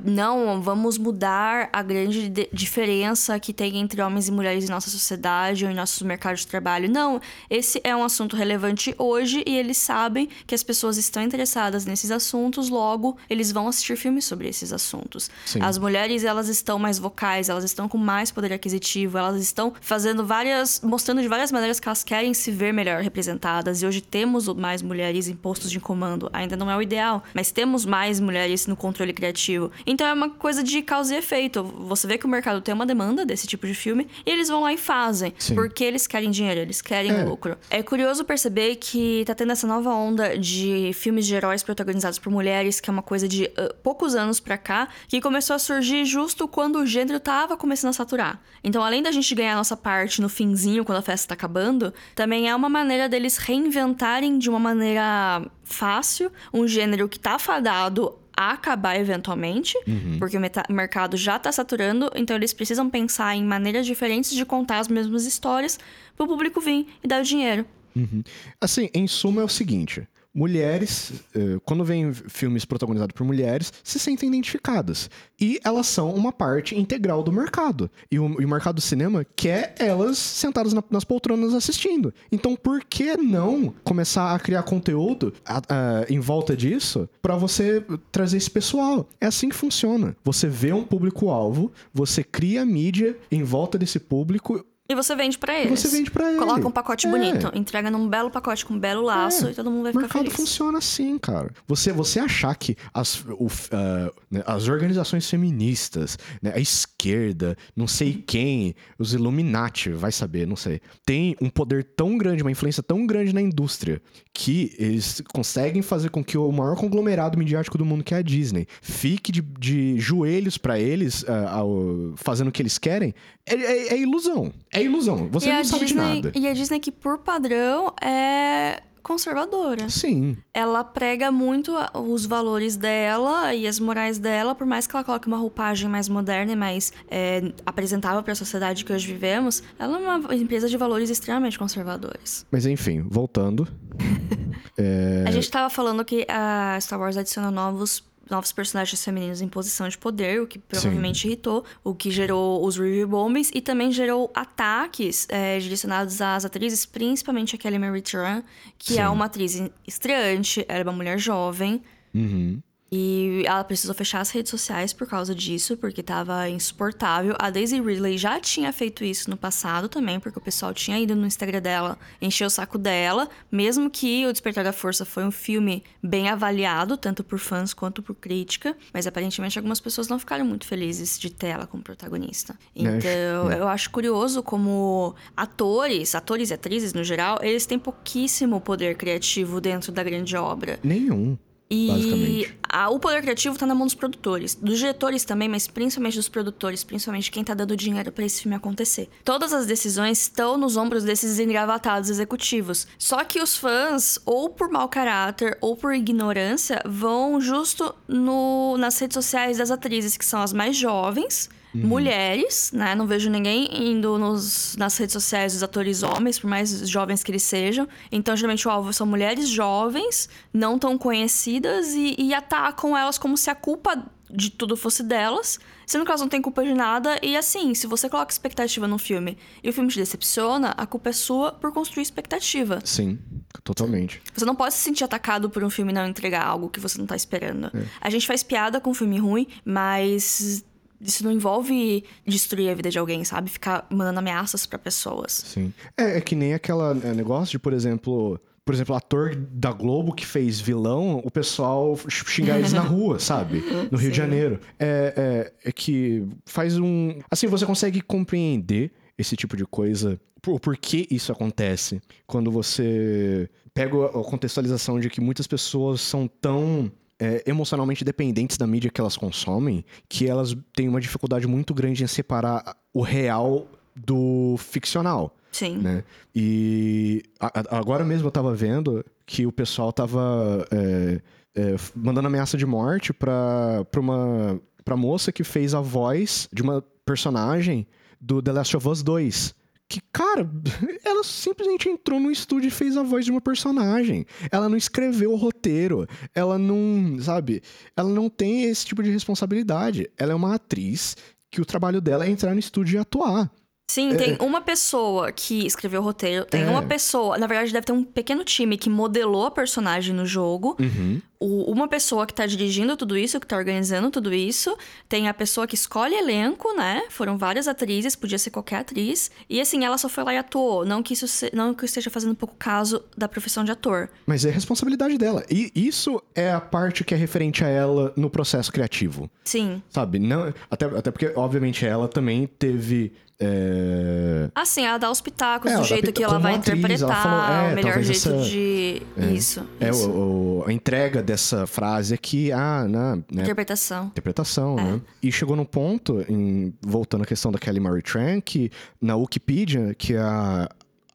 não, vamos mudar a grande diferença que tem entre homens e mulheres em nossa sociedade ou em nossos mercados de trabalho. Não, esse é um assunto relevante hoje e eles sabem que as pessoas estão interessadas nesses assuntos, logo eles vão assistir filmes sobre esses assuntos. Sim. As mulheres, elas estão mais vocais, elas estão com mais poder aquisitivo, elas estão fazendo várias, mostrando de várias maneiras que elas querem se ver melhor representadas. E hoje temos mais mulheres em postos de comando. Ainda não é o ideal, mas temos mais mulheres no controle criativo. Então é uma coisa de causa e efeito. Você vê que o mercado tem uma demanda desse tipo de filme e eles vão lá e fazem. Sim. Porque eles querem dinheiro, eles querem é. lucro. É curioso perceber que tá tendo essa nova onda de filmes de heróis protagonizados por mulheres, que é uma coisa de uh, poucos anos pra cá, que começou a surgir justo quando o gênero tava começando a saturar. Então, além da gente ganhar a nossa parte no finzinho, quando a festa tá acabando, também é uma maneira deles reinventarem de uma maneira fácil um gênero que tá fadado acabar eventualmente, uhum. porque o mercado já está saturando, então eles precisam pensar em maneiras diferentes de contar as mesmas histórias para o público vir e dar o dinheiro. Uhum. Assim, em suma é o seguinte: mulheres, eh, quando vem filmes protagonizados por mulheres, se sentem identificadas. E elas são uma parte integral do mercado. E o, e o mercado do cinema quer elas sentadas na, nas poltronas assistindo. Então, por que não começar a criar conteúdo a, a, em volta disso para você trazer esse pessoal? É assim que funciona. Você vê um público-alvo, você cria mídia em volta desse público E você vende pra eles. você vende pra ele. Coloca um pacote É. bonito, entrega num belo pacote com um belo laço É, e todo mundo vai O ficar mercado feliz. funciona assim, cara. Você, você achar que as, o, ah, né, as organizações feministas, né, a esquerda, não sei quem, os Illuminati, vai saber, não sei, tem um poder tão grande, uma influência tão grande na indústria, que eles conseguem fazer com que o maior conglomerado midiático do mundo, que é a Disney, fique de, de joelhos pra eles, ah, ao- fazendo o que eles querem, é, é- é ilusão. É ilusão. Você e não sabe Disney, de nada. E a Disney, que por padrão é conservadora. Sim. Ela prega muito os valores dela e as morais dela, por mais que ela coloque uma roupagem mais moderna e mais é, apresentável para a sociedade que hoje vivemos, ela é uma empresa de valores extremamente conservadores. Mas enfim, voltando. A gente tava falando que a Star Wars adiciona novos. Novos personagens femininos em posição de poder, o que provavelmente irritou, o que gerou os review bombings e também gerou ataques é, direcionados às atrizes, principalmente a Kelly Marie Tran, que Sim. é uma atriz estreante, ela é uma mulher jovem, Uhum. E ela precisou fechar as redes sociais por causa disso, porque tava insuportável. A Daisy Ridley já tinha feito isso no passado também, porque o pessoal tinha ido no Instagram dela, encheu o saco dela, mesmo que O Despertar da Força foi um filme bem avaliado, tanto por fãs quanto por crítica, mas aparentemente algumas pessoas não ficaram muito felizes de ter ela como protagonista. Então, eu acho curioso como atores, atores e atrizes no geral, eles têm pouquíssimo poder criativo dentro da grande obra. Nenhum. E a- o poder criativo tá na mão dos produtores. Dos diretores também, mas principalmente dos produtores, principalmente quem tá dando dinheiro pra esse filme acontecer. Todas as decisões estão nos ombros desses engravatados executivos. Só que os fãs, ou por mau caráter, ou por ignorância, vão justo no, nas redes sociais das atrizes, que são as mais jovens. Mulheres, né? Não vejo ninguém indo nos, nas redes sociais dos atores homens, por mais jovens que eles sejam. Então, geralmente, o alvo são mulheres jovens, não tão conhecidas, e, e atacam elas como se a culpa de tudo fosse delas, sendo que elas não têm culpa de nada. E assim, se você coloca expectativa num filme e o filme te decepciona, a culpa é sua por construir expectativa. Sim, totalmente. Você não pode se sentir atacado por um filme não entregar algo que você não tá esperando. A gente faz piada com um filme ruim, mas isso não envolve destruir a vida de alguém, sabe? Ficar mandando ameaças pra pessoas. Sim. É, é que nem aquela é, negócio de, por exemplo. Por exemplo, ator da Globo que fez vilão, o pessoal xingar eles na rua, sabe? No Rio de Sim. Janeiro. É, é, é que faz um. Assim, você consegue compreender esse tipo de coisa. Por, por que isso acontece? Quando você pega a contextualização de que muitas pessoas são tão é, emocionalmente dependentes da mídia que elas consomem, que elas têm uma dificuldade muito grande em separar o real do ficcional, Sim. né? E a- agora mesmo eu tava vendo que o pessoal tava é, é, mandando ameaça de morte pra, pra uma pra moça que fez a voz de uma personagem do The Last of Us 2. Que, cara, ela simplesmente entrou no estúdio e fez a voz de uma personagem. Ela não escreveu o roteiro. Ela não, sabe? Ela não tem esse tipo de responsabilidade. Ela é uma atriz que o trabalho dela é entrar no estúdio e atuar. Sim, tem uma pessoa que escreveu o roteiro, tem É. uma pessoa, na verdade deve ter um pequeno time que modelou a personagem no jogo, Uhum. o- uma pessoa que tá dirigindo tudo isso, que tá organizando tudo isso, tem a pessoa que escolhe elenco, né? Foram várias atrizes, podia ser qualquer atriz, e assim, ela só foi lá e atuou, não que isso se- não que eu esteja fazendo pouco caso da profissão de ator. Mas é responsabilidade dela. E isso é a parte que é referente a ela no processo criativo. Sim. Sabe? Não, até, até porque, obviamente, ela também teve. É, Assim, ela dá os pitacos É, do ela jeito que ela vai atriz, ela interpretar, falou, é, o melhor jeito essa- de. Isso. É, isso. o, o- a entrega dessa frase aqui, ah, na, né, Interpretação. interpretação, É. né? E chegou num ponto, em, voltando à questão da Kelly Marie Tran, que na Wikipedia, que é a,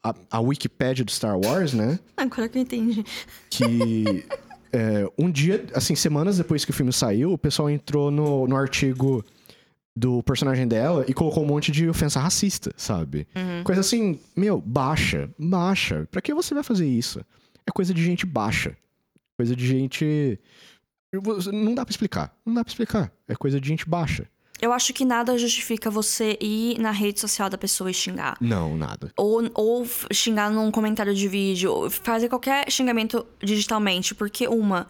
a, a Wikipédia do Star Wars, né? Agora que eu entendi. Que é, um dia, assim, semanas depois que o filme saiu, o pessoal entrou no, no artigo do personagem dela e colocou um monte de ofensa racista, sabe? Uhum. Coisa assim, meu, baixa, baixa. Pra que você vai fazer isso? É coisa de gente baixa. Coisa de gente. Não dá pra explicar. Não dá pra explicar. É coisa de gente baixa. Eu acho que nada justifica você ir na rede social da pessoa e xingar. Não, nada. Ou, ou xingar num comentário de vídeo, ou fazer qualquer xingamento digitalmente, porque uma.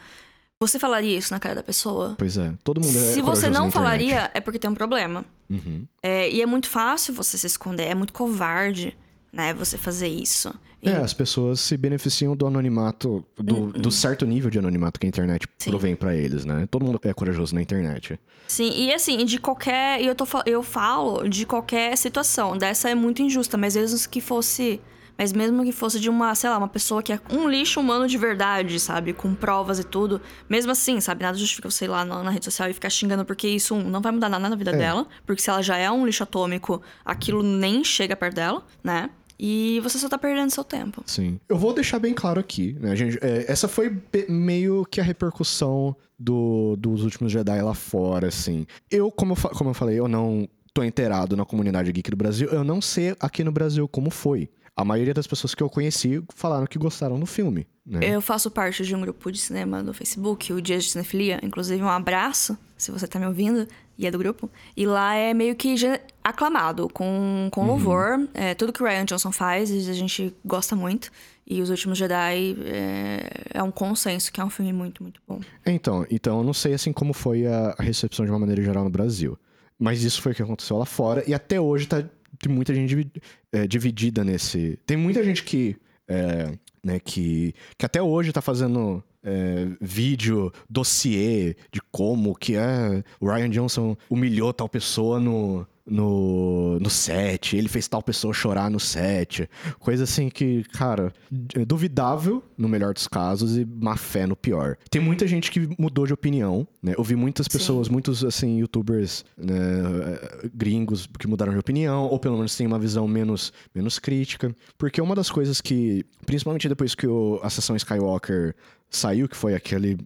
Você falaria isso na cara da pessoa? Pois é, todo mundo é Se você não falaria, é porque tem um problema. Uhum. É, e é muito fácil você se esconder, é muito covarde, né, você fazer isso. E- É, as pessoas se beneficiam do anonimato, do, do certo nível de anonimato que a internet Uhum. Sim. provém pra eles, né? Todo mundo é corajoso na internet. Sim, e assim, de qualquer. E eu, tô, eu falo de qualquer situação. Dessa é muito injusta, mas mesmo que fosse. Mas mesmo que fosse de uma, sei lá, uma pessoa que é um lixo humano de verdade, sabe? Com provas e tudo. Mesmo assim, sabe? Nada justifica você ir lá na, na rede social e ficar xingando, porque isso um, não vai mudar nada na vida dela. Porque se ela já é um lixo atômico, aquilo nem chega perto dela, né? E você só tá perdendo seu tempo. Sim. Eu vou deixar bem claro aqui, né, gente? é, essa foi meio que a repercussão do- dos últimos Jedi lá fora, assim. Eu, como como eu falei, eu não tô inteirado na comunidade geek do Brasil. Eu não sei aqui no Brasil como foi. A maioria das pessoas que eu conheci falaram que gostaram do filme, né? Eu faço parte de um grupo de cinema no Facebook, o Dias de Cinefilia. Inclusive, um abraço, se você tá me ouvindo e é do grupo. E lá é meio que aclamado, com, com louvor. É, tudo que o Ryan Johnson faz, a gente gosta muito. E Os Últimos Jedi é, é um consenso que é um filme muito, muito bom. Então, então eu não sei assim como foi a, a recepção de uma maneira geral no Brasil. Mas isso foi o que aconteceu lá fora. E até hoje tá, tem muita gente é, dividida nesse. Tem muita gente que. é, né, que, que até hoje tá fazendo é, vídeo, dossiê de como que é, o Ryan Johnson humilhou tal pessoa no, no, no set, ele fez tal pessoa chorar no set. Coisa assim que, cara, é duvidável no melhor dos casos e má fé no pior. Tem muita gente que mudou de opinião, né? Eu vi muitas pessoas, muitos, assim, youtubers né, eh, gringos que mudaram de opinião, ou pelo menos têm uma visão menos, menos crítica. Porque uma das coisas que, principalmente depois que o, a sessão Skywalker saiu, que foi aquele,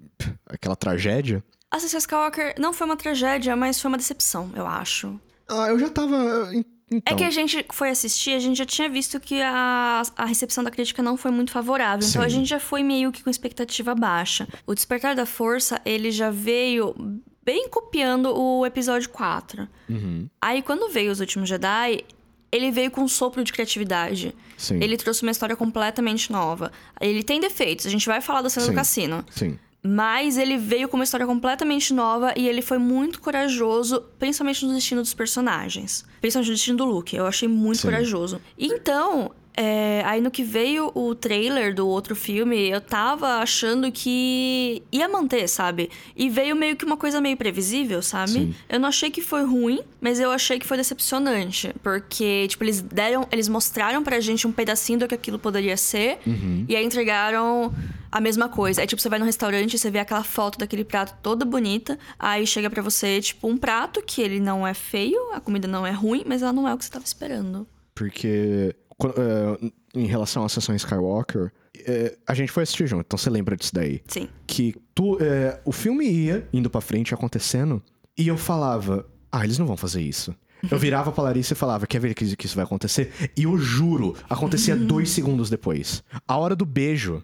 aquela tragédia, Ascensão Skywalker não foi uma tragédia, mas foi uma decepção, eu acho. Ah, eu já tava... en- Então, É que a gente foi assistir, a gente já tinha visto que a, a recepção da crítica não foi muito favorável. Então a Sim. gente já foi meio que com expectativa baixa. O Despertar da Força, ele já veio bem copiando o episódio 4. Uhum, Aí quando veio Os Últimos Jedi, ele veio com um sopro de criatividade. sim, Ele trouxe uma história completamente nova. Ele tem defeitos, a gente vai falar da cena Sim. do cassino. sim. Mas ele veio com uma história completamente nova e ele foi muito corajoso, principalmente no destino dos personagens. Principalmente no destino do Luke. Eu achei muito Sim. corajoso. Então, é, aí no que veio o trailer do outro filme, eu tava achando que ia manter, sabe? E veio meio que uma coisa meio previsível, sabe? Sim. Eu não achei que foi ruim, mas eu achei que foi decepcionante. Porque, tipo, eles deram. Eles mostraram pra gente um pedacinho do que aquilo poderia ser. Uhum. E aí entregaram a mesma coisa. Aí, tipo, você vai no restaurante, você vê aquela foto daquele prato toda bonita. Aí chega pra você, tipo, um prato que ele não é feio, a comida não é ruim, mas ela não é o que você tava esperando. Porque é, em relação à sessão Skywalker, é, a gente foi assistir junto, então você lembra disso daí. Sim. Que tu, é, o filme ia indo pra frente, acontecendo, e eu falava, ah, eles não vão fazer isso. Eu virava pra Larissa e falava, quer ver que, que isso vai acontecer? E eu juro, acontecia dois segundos depois. A hora do beijo.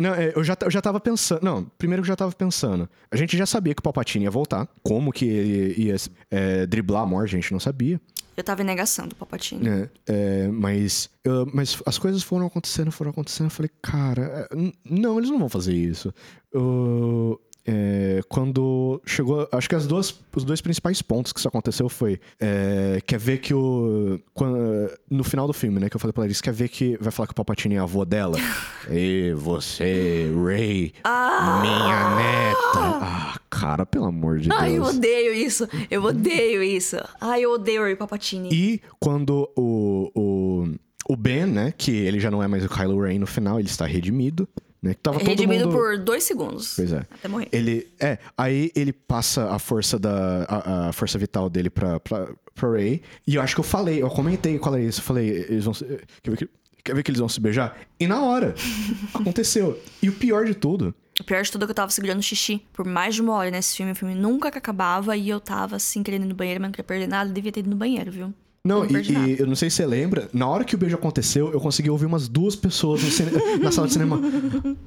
Não, é, eu, já, eu já tava pensando. Não, primeiro que eu já tava pensando. A gente já sabia que o Palpatine ia voltar. Como que ele ia é, driblar a morte, a gente não sabia. Eu tava em negação do Palpatine. É, é, mas, eu- mas as coisas foram acontecendo, foram acontecendo. Eu falei, cara, é, não, eles não vão fazer isso. Eu- é, quando chegou, acho que as duas, os dois principais pontos que isso aconteceu foi, é, quer ver que o, quando- no final do filme, né, que eu falei pra Larissa, quer ver que vai falar que o Palpatine é avô dela? e você, Ray, minha neta. Ah, cara, pelo amor de Ai, eu Deus. odeio isso. Eu odeio isso. Ai, eu odeio o Ray Palpatine. E quando o, o, o Ben, né, que ele já não é mais o Kylo Ren no final, ele está redimido, né, que tava Redimido mundo... por dois segundos. Pois é. Até morrer. Ele, é, aí ele passa a força da, a, a força vital dele pra, pra, pra Ray, e eu acho que eu falei, eu comentei com a Larissa, eu falei, eles vão, se- quer ver que, quer ver que eles vão se beijar? E na hora, aconteceu. E o pior de tudo, O pior de tudo é que eu tava segurando xixi por mais de uma hora nesse filme. O filme nunca que acabava e eu tava assim, querendo ir no banheiro, mas não queria perder nada. Devia ter ido no banheiro, viu? Não, e, e eu não sei se você lembra, na hora que o beijo aconteceu, eu consegui ouvir umas duas pessoas no cine- na sala de cinema.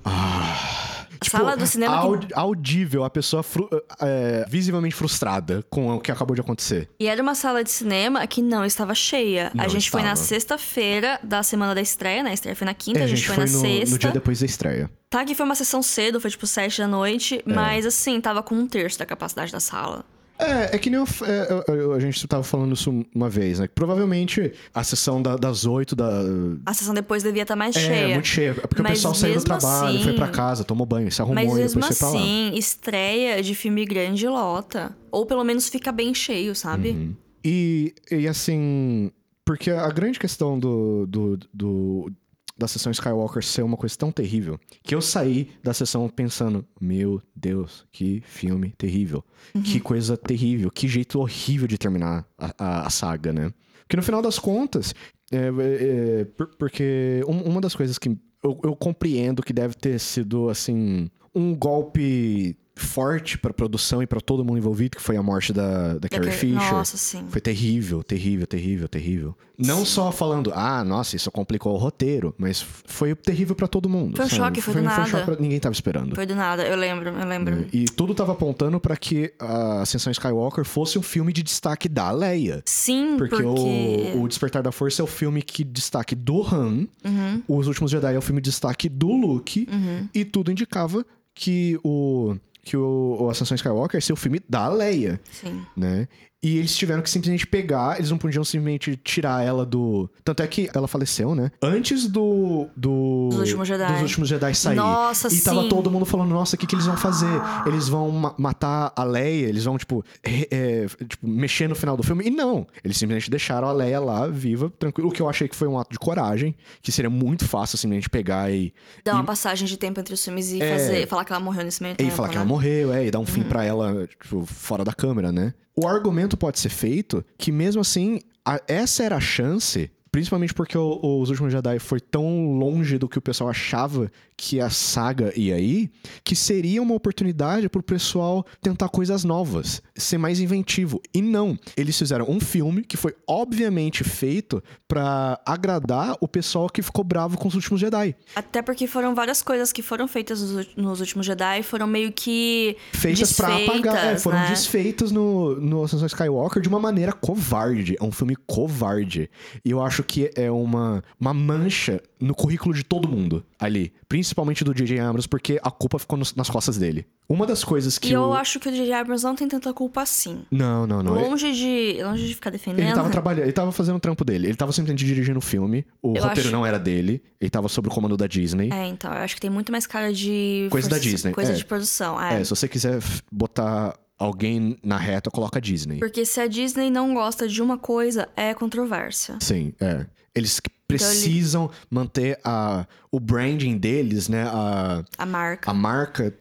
Ah. tipo, sala do cinema que- aud- audível, a pessoa fru- é, visivelmente frustrada com o que acabou de acontecer. E era uma sala de cinema que não estava cheia. Não a gente foi na estava. sexta-feira da semana da estreia, né? A estreia foi na quinta, É, a gente, foi, na no, sexta. no dia depois da estreia. Tá que foi uma sessão cedo, foi tipo sete da noite, É. mas assim, tava com um terço da capacidade da sala. É, é que nem eu, é, a gente tava falando isso uma vez, né? Provavelmente a sessão da- das oito da. A sessão depois devia estar mais É, cheia. muito cheia. É Porque Mas o pessoal saiu do trabalho, assim- foi pra casa, tomou banho, se arrumou Mas e depois mesmo foi pra lá. assim, estreia de filme grande lota. Ou pelo menos fica bem cheio, sabe? Uhum. E, e assim, porque a grande questão do, do, do- da sessão Skywalker ser uma coisa tão terrível, que eu saí da sessão pensando, meu Deus, que filme terrível. Que coisa terrível, que jeito horrível de terminar a, a- a saga, né? Porque no final das contas, é, é, por- porque um- uma das coisas que eu, eu compreendo que deve ter sido, assim, um golpe forte pra produção e pra todo mundo envolvido, que foi a morte da, da Carrie Fisher. Nossa, sim. Foi terrível, terrível, terrível, terrível. Não só falando, ah, nossa, isso complicou o roteiro, mas foi terrível pra todo mundo. Foi um sabe? choque, foi do Foi um nada. choque pra ninguém tava esperando. Foi do nada, eu lembro, eu lembro. E tudo tava apontando pra que a Ascensão Skywalker fosse um filme de destaque da Leia. Sim, Porque, porque. O, o Despertar da Força é o filme que destaque do Han, Uhum. Os Últimos Jedi é o filme de destaque do Luke, e tudo indicava que o que o, o Ascensão Skywalker ia ser o filme da Leia Sim. né? E eles tiveram que simplesmente pegar, eles não podiam simplesmente tirar ela do. Tanto é que ela faleceu, né? Antes do. do Dos Últimos Jedi. Dos últimos Jedi sair. Nossa, E tava sim. todo mundo falando, nossa, o que, que eles vão fazer? Eles vão ma- matar a Leia, eles vão, tipo, é, tipo, mexer no final do filme. E não. Eles simplesmente deixaram a Leia lá, viva, tranquilo. O que eu achei que foi um ato de coragem, que seria muito fácil simplesmente pegar e. Dar uma e- passagem de tempo entre os filmes e É. fazer, falar que ela morreu nesse meio E tempo. falar que né? ela morreu, é, e dar um fim pra ela, tipo, fora da câmera, né? O argumento pode ser feito que, mesmo assim, a- essa era a chance, principalmente porque o- Os Últimos Jedi foi tão longe do que o pessoal achava que a saga ia ir, que seria uma oportunidade pro pessoal tentar coisas novas, ser mais inventivo. E não, eles fizeram um filme que foi obviamente feito pra agradar o pessoal que ficou bravo com Os Últimos Jedi. Até porque foram várias coisas que foram feitas nos, últimos Jedi, foram meio que. feitas pra apagar, é, foram né? desfeitas no, no Ascensão Skywalker de uma maneira covarde. É um filme covarde. E eu acho que é uma, uma mancha no currículo de todo mundo ali. Principalmente do J.J. Abrams, porque a culpa ficou nos- nas costas dele. Uma das coisas que E eu o... acho que o J.J. Abrams não tem tanta culpa assim. Não, não, não. Ele, Longe de, longe de ficar defendendo. ele tava trabalhando, ele tava fazendo o trampo dele. Ele tava simplesmente dirigindo o filme. O Eu roteiro acho- não era dele. Ele tava sob o comando da Disney. É, então, eu acho que tem muito mais cara de. Coisa da força- Disney, Coisa é. de produção, é. É, se você quiser botar alguém na reta, coloca a Disney. Porque se a Disney não gosta de uma coisa, é controvérsia. Sim, é. Eles precisam manter a, o branding deles, né? A, A marca. a marca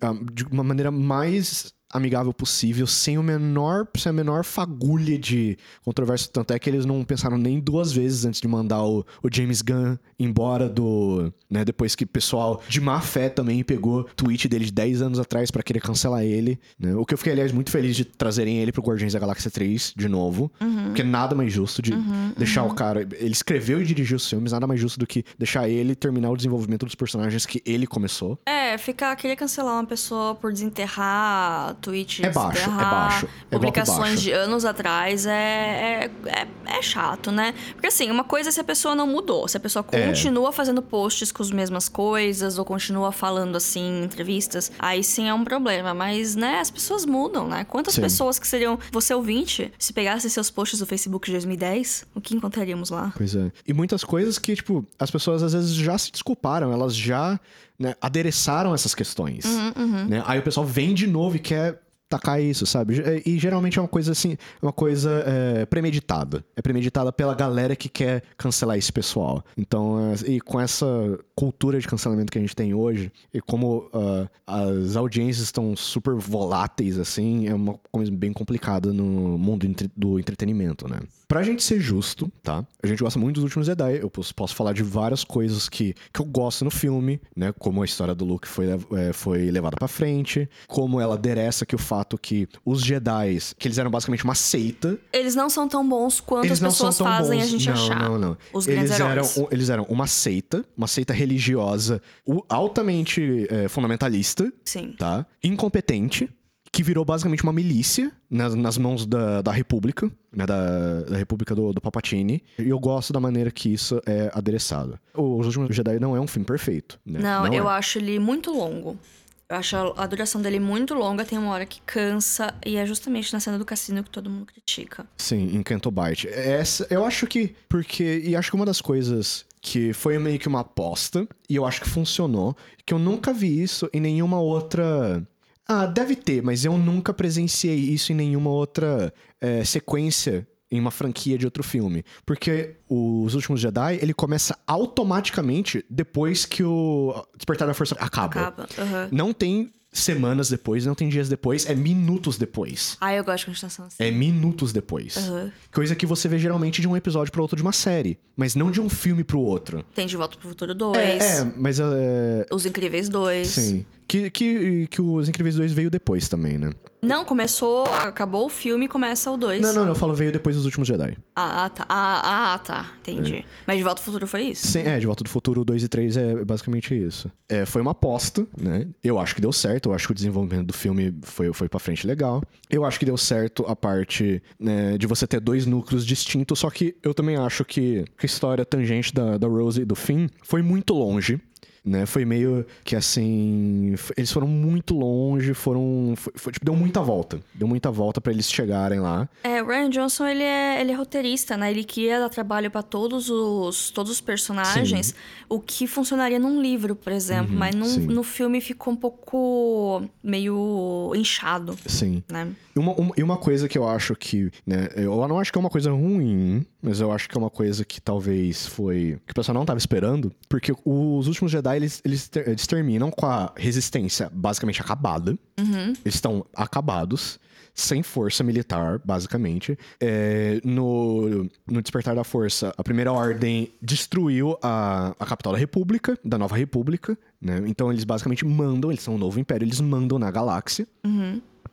a- de uma maneira mais amigável possível, sem o menor, sem a menor fagulha de controvérsia. Tanto é que eles não pensaram nem duas vezes antes de mandar o, o James Gunn embora do. Né, depois que o pessoal de má fé também pegou tweet dele de 10 anos atrás pra querer cancelar ele. né? O que eu fiquei, aliás, muito feliz de trazerem ele pro Guardiões da Galáxia 3 de novo. Porque nada mais justo de deixar o cara. Ele escreveu e dirigiu os filmes, nada mais justo do que deixar ele terminar o desenvolvimento dos personagens que ele começou. É, ficar, querer cancelar uma pessoa por desenterrar tweets, É baixo, é baixo, é publicações baixo. de anos atrás é, é, é, é chato, né? Porque assim, uma coisa é se a pessoa não mudou, se a pessoa É. continua fazendo posts com as mesmas coisas ou continua falando assim em entrevistas, aí sim é um problema. Mas, né, as pessoas mudam, né? Quantas Sim. pessoas que seriam você ouvinte, se pegasse seus posts do Facebook de 2010, o que encontraríamos lá? Pois é. E muitas coisas que, tipo, as pessoas às vezes já se desculparam, elas já né, adereçaram essas questões. né? Aí o pessoal vem de novo e quer tacar isso, sabe? E, geralmente é uma coisa assim, uma coisa é, premeditada. É premeditada pela galera que quer cancelar esse pessoal. Então, é, e com essa cultura de cancelamento que a gente tem hoje, e como ah, as audiências estão super voláteis, assim, é uma coisa bem complicada no mundo do entretenimento, né? Pra gente ser justo, tá? A gente gosta muito dos últimos Jedi. Eu posso, posso falar de várias coisas que, que eu gosto no filme, né? Como a história do Luke foi, é, foi levada pra frente, como ela adereça que o fato que os Jedi, que eles eram basicamente uma seita. Eles não são tão bons quanto Eles as pessoas fazem bons. a gente não, achar. Não, não, Os eles grandes eram, heróis. eles eram uma seita, uma seita religiosa altamente é, fundamentalista, Sim. tá? Incompetente, que virou basicamente uma milícia nas, nas mãos da, da República, né? Da, da República do, do Palpatine. E eu gosto da maneira que isso é adereçado. Os Últimos Jedi não é um filme perfeito, né? Não, eu é. acho ele muito longo. Eu acho a a duração dele muito longa, tem uma hora que cansa, e é justamente na cena do cassino que todo mundo critica. Sim, em Canto Bite. Essa, eu acho que. Porque. E acho que uma das coisas que foi meio que uma aposta, e eu acho que funcionou, que eu nunca vi isso em nenhuma outra. Ah, deve ter, mas eu nunca presenciei isso em nenhuma outra é, sequência em uma franquia de outro filme. Porque Os Últimos Jedi, ele começa automaticamente depois que o Despertar da Força acaba. Acaba. aham. Não tem semanas depois, não tem dias depois, é minutos depois. Ah, eu gosto de continuação assim. É minutos depois. Aham. Coisa que você vê geralmente de um episódio pro outro de uma série, mas não de um filme pro outro. Tem De Volta pro Futuro 2, É, é, mas é. Os Incríveis 2. Sim. Que, que, que os Incríveis 2 veio depois também, né? Não, começou, acabou o filme e começa o 2. Não, não, não, eu falo veio depois dos Últimos Jedi. Ah, tá. Ah, ah, tá. Entendi. Mas De Volta pro Futuro foi isso? Sim, é, De Volta do Futuro 2 e 3 é basicamente isso. É, foi uma aposta, né? Eu acho que deu certo, eu acho que o desenvolvimento do filme foi, foi pra frente legal. Eu acho que deu certo a parte né, de você ter dois núcleos distintos, só que eu também acho que a história tangente da, da Rose e do Finn foi muito longe. Né? Foi meio que assim. Eles foram muito longe, foram. Foi, foi, tipo, deu muita volta. Deu muita volta pra eles chegarem lá. É, o Ryan Johnson, ele é, ele é roteirista, né? Ele queria dar trabalho pra todos os, todos os personagens, o que funcionaria num livro, por exemplo. mas num- Uhum, sim. no filme ficou um pouco meio inchado, Sim. né? E uma, uma- uma coisa que eu acho que, né, eu não acho que é uma coisa ruim, mas eu acho que é uma coisa que talvez foi, que o pessoal não tava esperando, porque os últimos Jedi, eles, eles, ter- eles terminam com a resistência basicamente acabada, eles estão acabados, sem força militar, basicamente. É, no, no Despertar da Força, a Primeira Ordem destruiu a, a capital da República, da Nova República, né? Então eles basicamente mandam, eles são um novo império, eles mandam na galáxia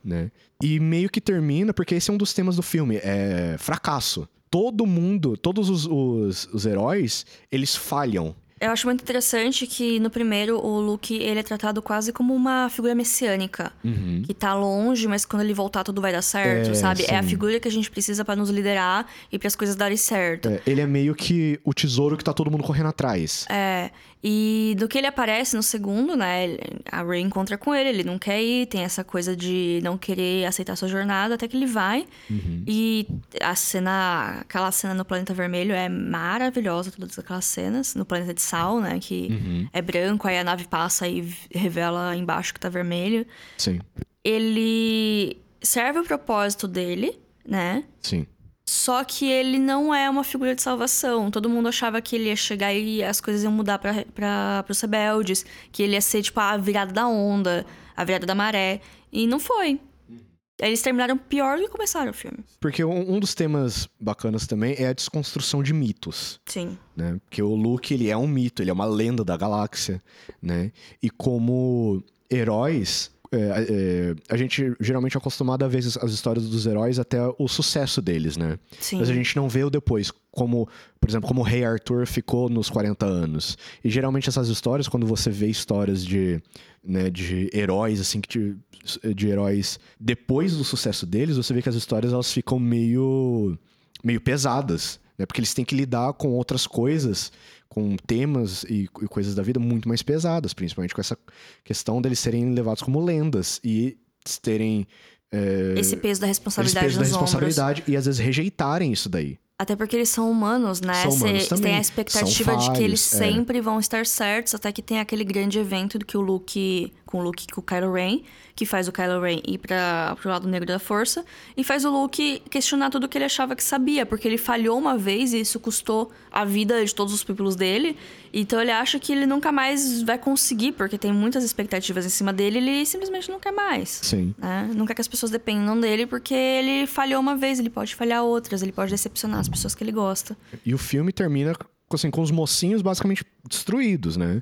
né? E meio que termina, porque esse é um dos temas do filme, é fracasso. Todo mundo, todos os, os, os heróis, eles falham. Eu acho muito interessante que no primeiro o Luke ele é tratado quase como uma figura messiânica. Que tá longe, mas quando ele voltar tudo vai dar certo, É, sabe? É a sim. figura que a gente precisa pra nos liderar e para as coisas darem certo. É, ele é meio que o tesouro que tá todo mundo correndo atrás. É, e do que ele aparece no segundo, né? A Ray encontra com ele, ele não quer ir, tem essa coisa de não querer aceitar sua jornada, até que ele vai. E a cena, aquela cena no Planeta Vermelho é maravilhosa, todas aquelas cenas. No Planeta de Sal, né? Que é branco, aí a nave passa e revela embaixo que tá vermelho. Sim, Ele serve o propósito dele, né? sim. Só que ele não é uma figura de salvação. Todo mundo achava que ele ia chegar e as coisas iam mudar pra, pros rebeldes. Que ele ia ser, tipo, a virada da onda, a virada da maré. E não foi. Eles terminaram pior do que começaram o filme. Porque um, um dos temas bacanas também é a desconstrução de mitos. Sim. né? Porque o Luke, ele é um mito, ele é uma lenda da galáxia, né? E como heróis, é, é, a gente geralmente é acostumado a ver as, as histórias dos heróis até o sucesso deles, né? Sim. Mas a gente não vê o depois, como, por exemplo, como o Rei Arthur ficou nos 40 anos. E geralmente essas histórias, quando você vê histórias de, né, de heróis, assim, que te- de heróis depois do sucesso deles, você vê que as histórias elas ficam meio, meio pesadas, né? Porque eles têm que lidar com outras coisas, com temas e, e coisas da vida muito mais pesadas, principalmente com essa questão deles serem levados como lendas e terem é, Esse peso da esse responsabilidade peso da nos ombros. responsabilidade e às vezes rejeitarem isso daí. Até porque eles são humanos, né? São humanos Cê- também. tem a expectativa de que eles falhos, é. sempre vão estar certos, até que tem aquele grande evento do que o Luke, com o Luke com o Kylo Ren, que faz o Kylo Ren ir para pro lado negro da força, e faz o Luke questionar tudo que ele achava que sabia, porque ele falhou uma vez e isso custou a vida de todos os pupilos dele. Então ele acha que ele nunca mais vai conseguir, porque tem muitas expectativas em cima dele, ele simplesmente não quer mais. Sim. Né? Não quer que as pessoas dependam dele, porque ele falhou uma vez, ele pode falhar outras, ele pode decepcionar as pessoas que ele gosta. E o filme termina assim, com os mocinhos basicamente destruídos, né?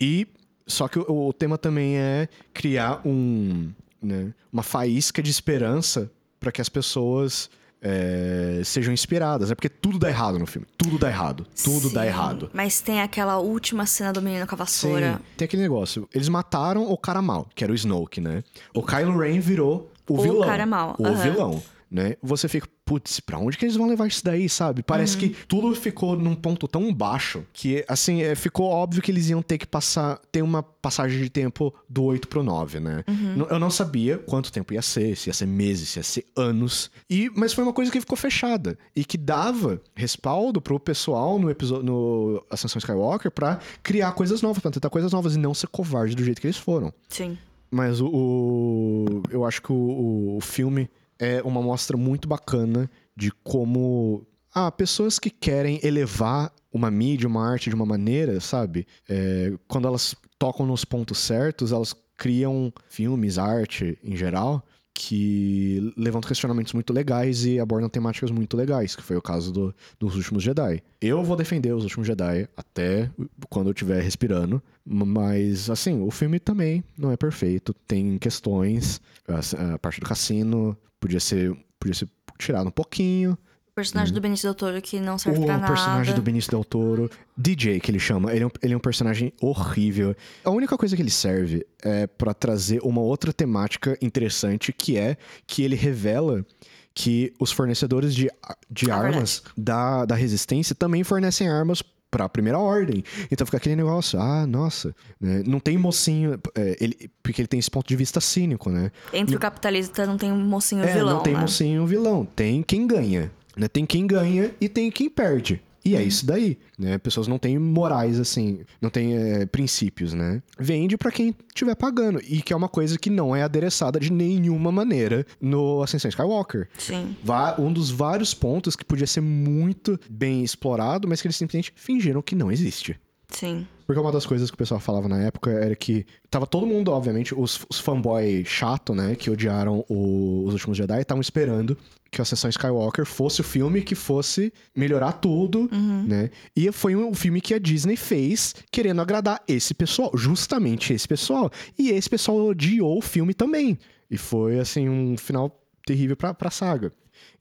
E só que o, o tema também é criar um, né? Uma faísca de esperança para que as pessoas é, sejam inspiradas. É porque tudo dá errado no filme. Tudo dá errado. Tudo Sim, dá errado. Mas tem aquela última cena do menino com a vassoura. Sim, tem aquele negócio. Eles mataram o cara mal, que era o Snoke, né? O Kylo Ren virou o, O vilão. cara mau, O aham. vilão. Né? Você fica, putz, pra onde que eles vão levar isso daí, sabe? Parece Uhum. que tudo ficou num ponto tão baixo que, assim, é, ficou óbvio que eles iam ter que passar, ter uma passagem de tempo do 8 pro 9, né? Uhum. Eu não sabia quanto tempo ia ser, se ia ser meses, se ia ser anos. E, mas foi uma coisa que ficou fechada e que dava respaldo pro pessoal no episódio no Ascensão Skywalker pra criar coisas novas, pra tentar coisas novas e não ser covarde do jeito que eles foram. Sim. Mas o, o- eu acho que o, o filme é uma mostra muito bacana de como ah, pessoas que querem elevar uma mídia, uma arte de uma maneira, sabe? É, quando elas tocam nos pontos certos, elas criam filmes, arte em geral, que levantam questionamentos muito legais e abordam temáticas muito legais, que foi o caso do- dos Últimos Jedi. Eu vou defender os Últimos Jedi até quando eu estiver respirando, mas, assim, o filme também não é perfeito, tem questões, a, a parte do cassino podia ser, podia ser tirado um pouquinho, O personagem do Benício Del Toro que não serve o pra nada. personagem do Benício Del Toro, DJ que ele chama, ele é, um, ele é um personagem horrível. A única coisa que ele serve é pra trazer uma outra temática interessante, que é que ele revela que os fornecedores de, de Ah, armas da, da resistência também fornecem armas pra primeira ordem. Então fica aquele negócio, ah, nossa, né? não tem mocinho, é, ele, porque ele tem esse ponto de vista cínico, né? Entre o capitalista não tem um mocinho É, vilão, não tem né? mocinho vilão. Tem quem ganha. Né? Tem quem ganha e tem quem perde. E é isso daí, né? Pessoas não têm morais, assim, não têm é, princípios, né? Vende pra quem estiver pagando. E que é uma coisa que não é adereçada de nenhuma maneira no Ascensão Skywalker. Sim. Um dos vários pontos que podia ser muito bem explorado, mas que eles simplesmente fingiram que não existe. Sim. Porque uma das coisas que o pessoal falava na época era que tava todo mundo, obviamente, os, os fanboy chato, né, que odiaram o- os últimos Jedi, estavam esperando que a Ascensão Skywalker fosse o filme que fosse melhorar tudo, né? E foi um filme que a Disney fez querendo agradar esse pessoal, justamente esse pessoal. E esse pessoal odiou o filme também. E foi, assim, um final terrível pra, pra saga.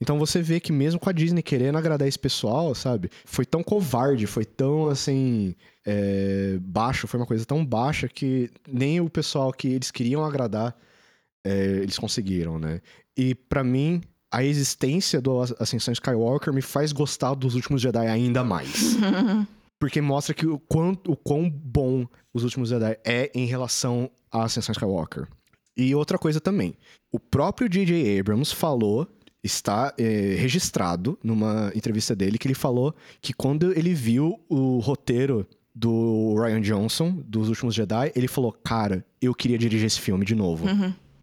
Então você vê que mesmo com a Disney querendo agradar esse pessoal, sabe? Foi tão covarde, foi tão assim. é, baixo, foi uma coisa tão baixa que nem o pessoal que eles queriam agradar, é, eles conseguiram, né? E pra mim, a existência do Ascensão Skywalker me faz gostar dos últimos Jedi ainda mais. Porque mostra que o, quanto, o quão bom os últimos Jedi é em relação à Ascensão Skywalker. E outra coisa também. O próprio J.J. Abrams falou, está eh, registrado numa entrevista dele, que ele falou que quando ele viu o roteiro do Ryan Johnson, dos Últimos Jedi, ele falou, cara, eu queria dirigir esse filme de novo.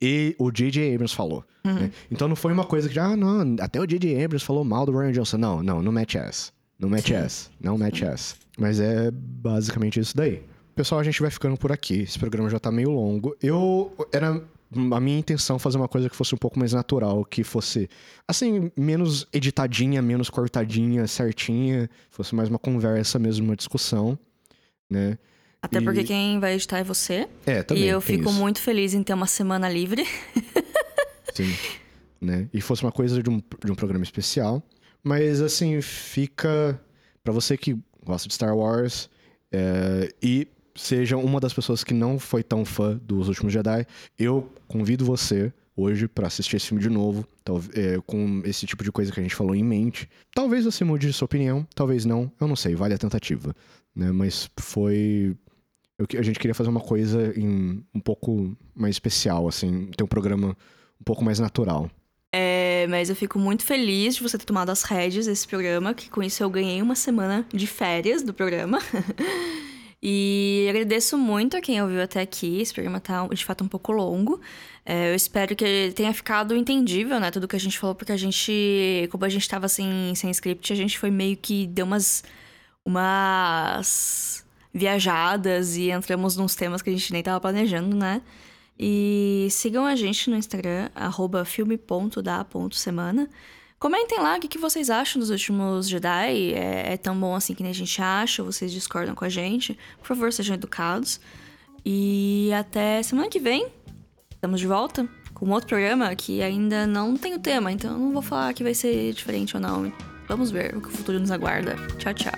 E o J.J. Abrams falou. né? Então não foi uma coisa que, ah, não, até o J.J. Abrams falou mal do Ryan Johnson. Não, não, não mete essa. Não mete essa. Não mete essa. Mas é basicamente isso daí. Pessoal, a gente vai ficando por aqui. Esse programa já tá meio longo. Eu. Era a minha intenção fazer uma coisa que fosse um pouco mais natural, que fosse, assim, menos editadinha, menos cortadinha, certinha. Fosse mais uma conversa mesmo, uma discussão, né? Até E- porque quem vai editar é você. É, também. e eu fico isso. muito feliz em ter uma semana livre. Sim. né? E fosse uma coisa de um, de um programa especial. Mas, assim, fica. Pra você que gosta de Star Wars é, e seja uma das pessoas que não foi tão fã dos últimos Jedi, eu convido você hoje pra assistir esse filme de novo, é, com esse tipo de coisa que a gente falou em mente. Talvez você mude de sua opinião, talvez não, eu não sei, vale a tentativa. Né? Mas foi. eu a gente queria fazer uma coisa em- um pouco mais especial, assim, ter um programa um pouco mais natural. É, mas eu fico muito feliz de você ter tomado as rédeas desse programa, que com isso eu ganhei uma semana de férias do programa. e agradeço muito a quem ouviu até aqui. Esse programa tá de fato um pouco longo. É, eu espero que tenha ficado entendível, né? Tudo que a gente falou, porque a gente, como a gente tava assim, sem script, a gente foi meio que deu umas. umas viajadas e entramos nos temas que a gente nem tava planejando, né? E sigam a gente no Instagram, arroba filme.da.semana. Comentem lá o que, que vocês acham dos últimos Jedi. É, é tão bom assim que nem a gente acha, vocês discordam com a gente. Por favor, sejam educados. E até semana que vem. Estamos de volta. com outro programa que ainda não tem o tema, então eu não vou falar que vai ser diferente ou não. Vamos ver o que o futuro nos aguarda. Tchau, tchau.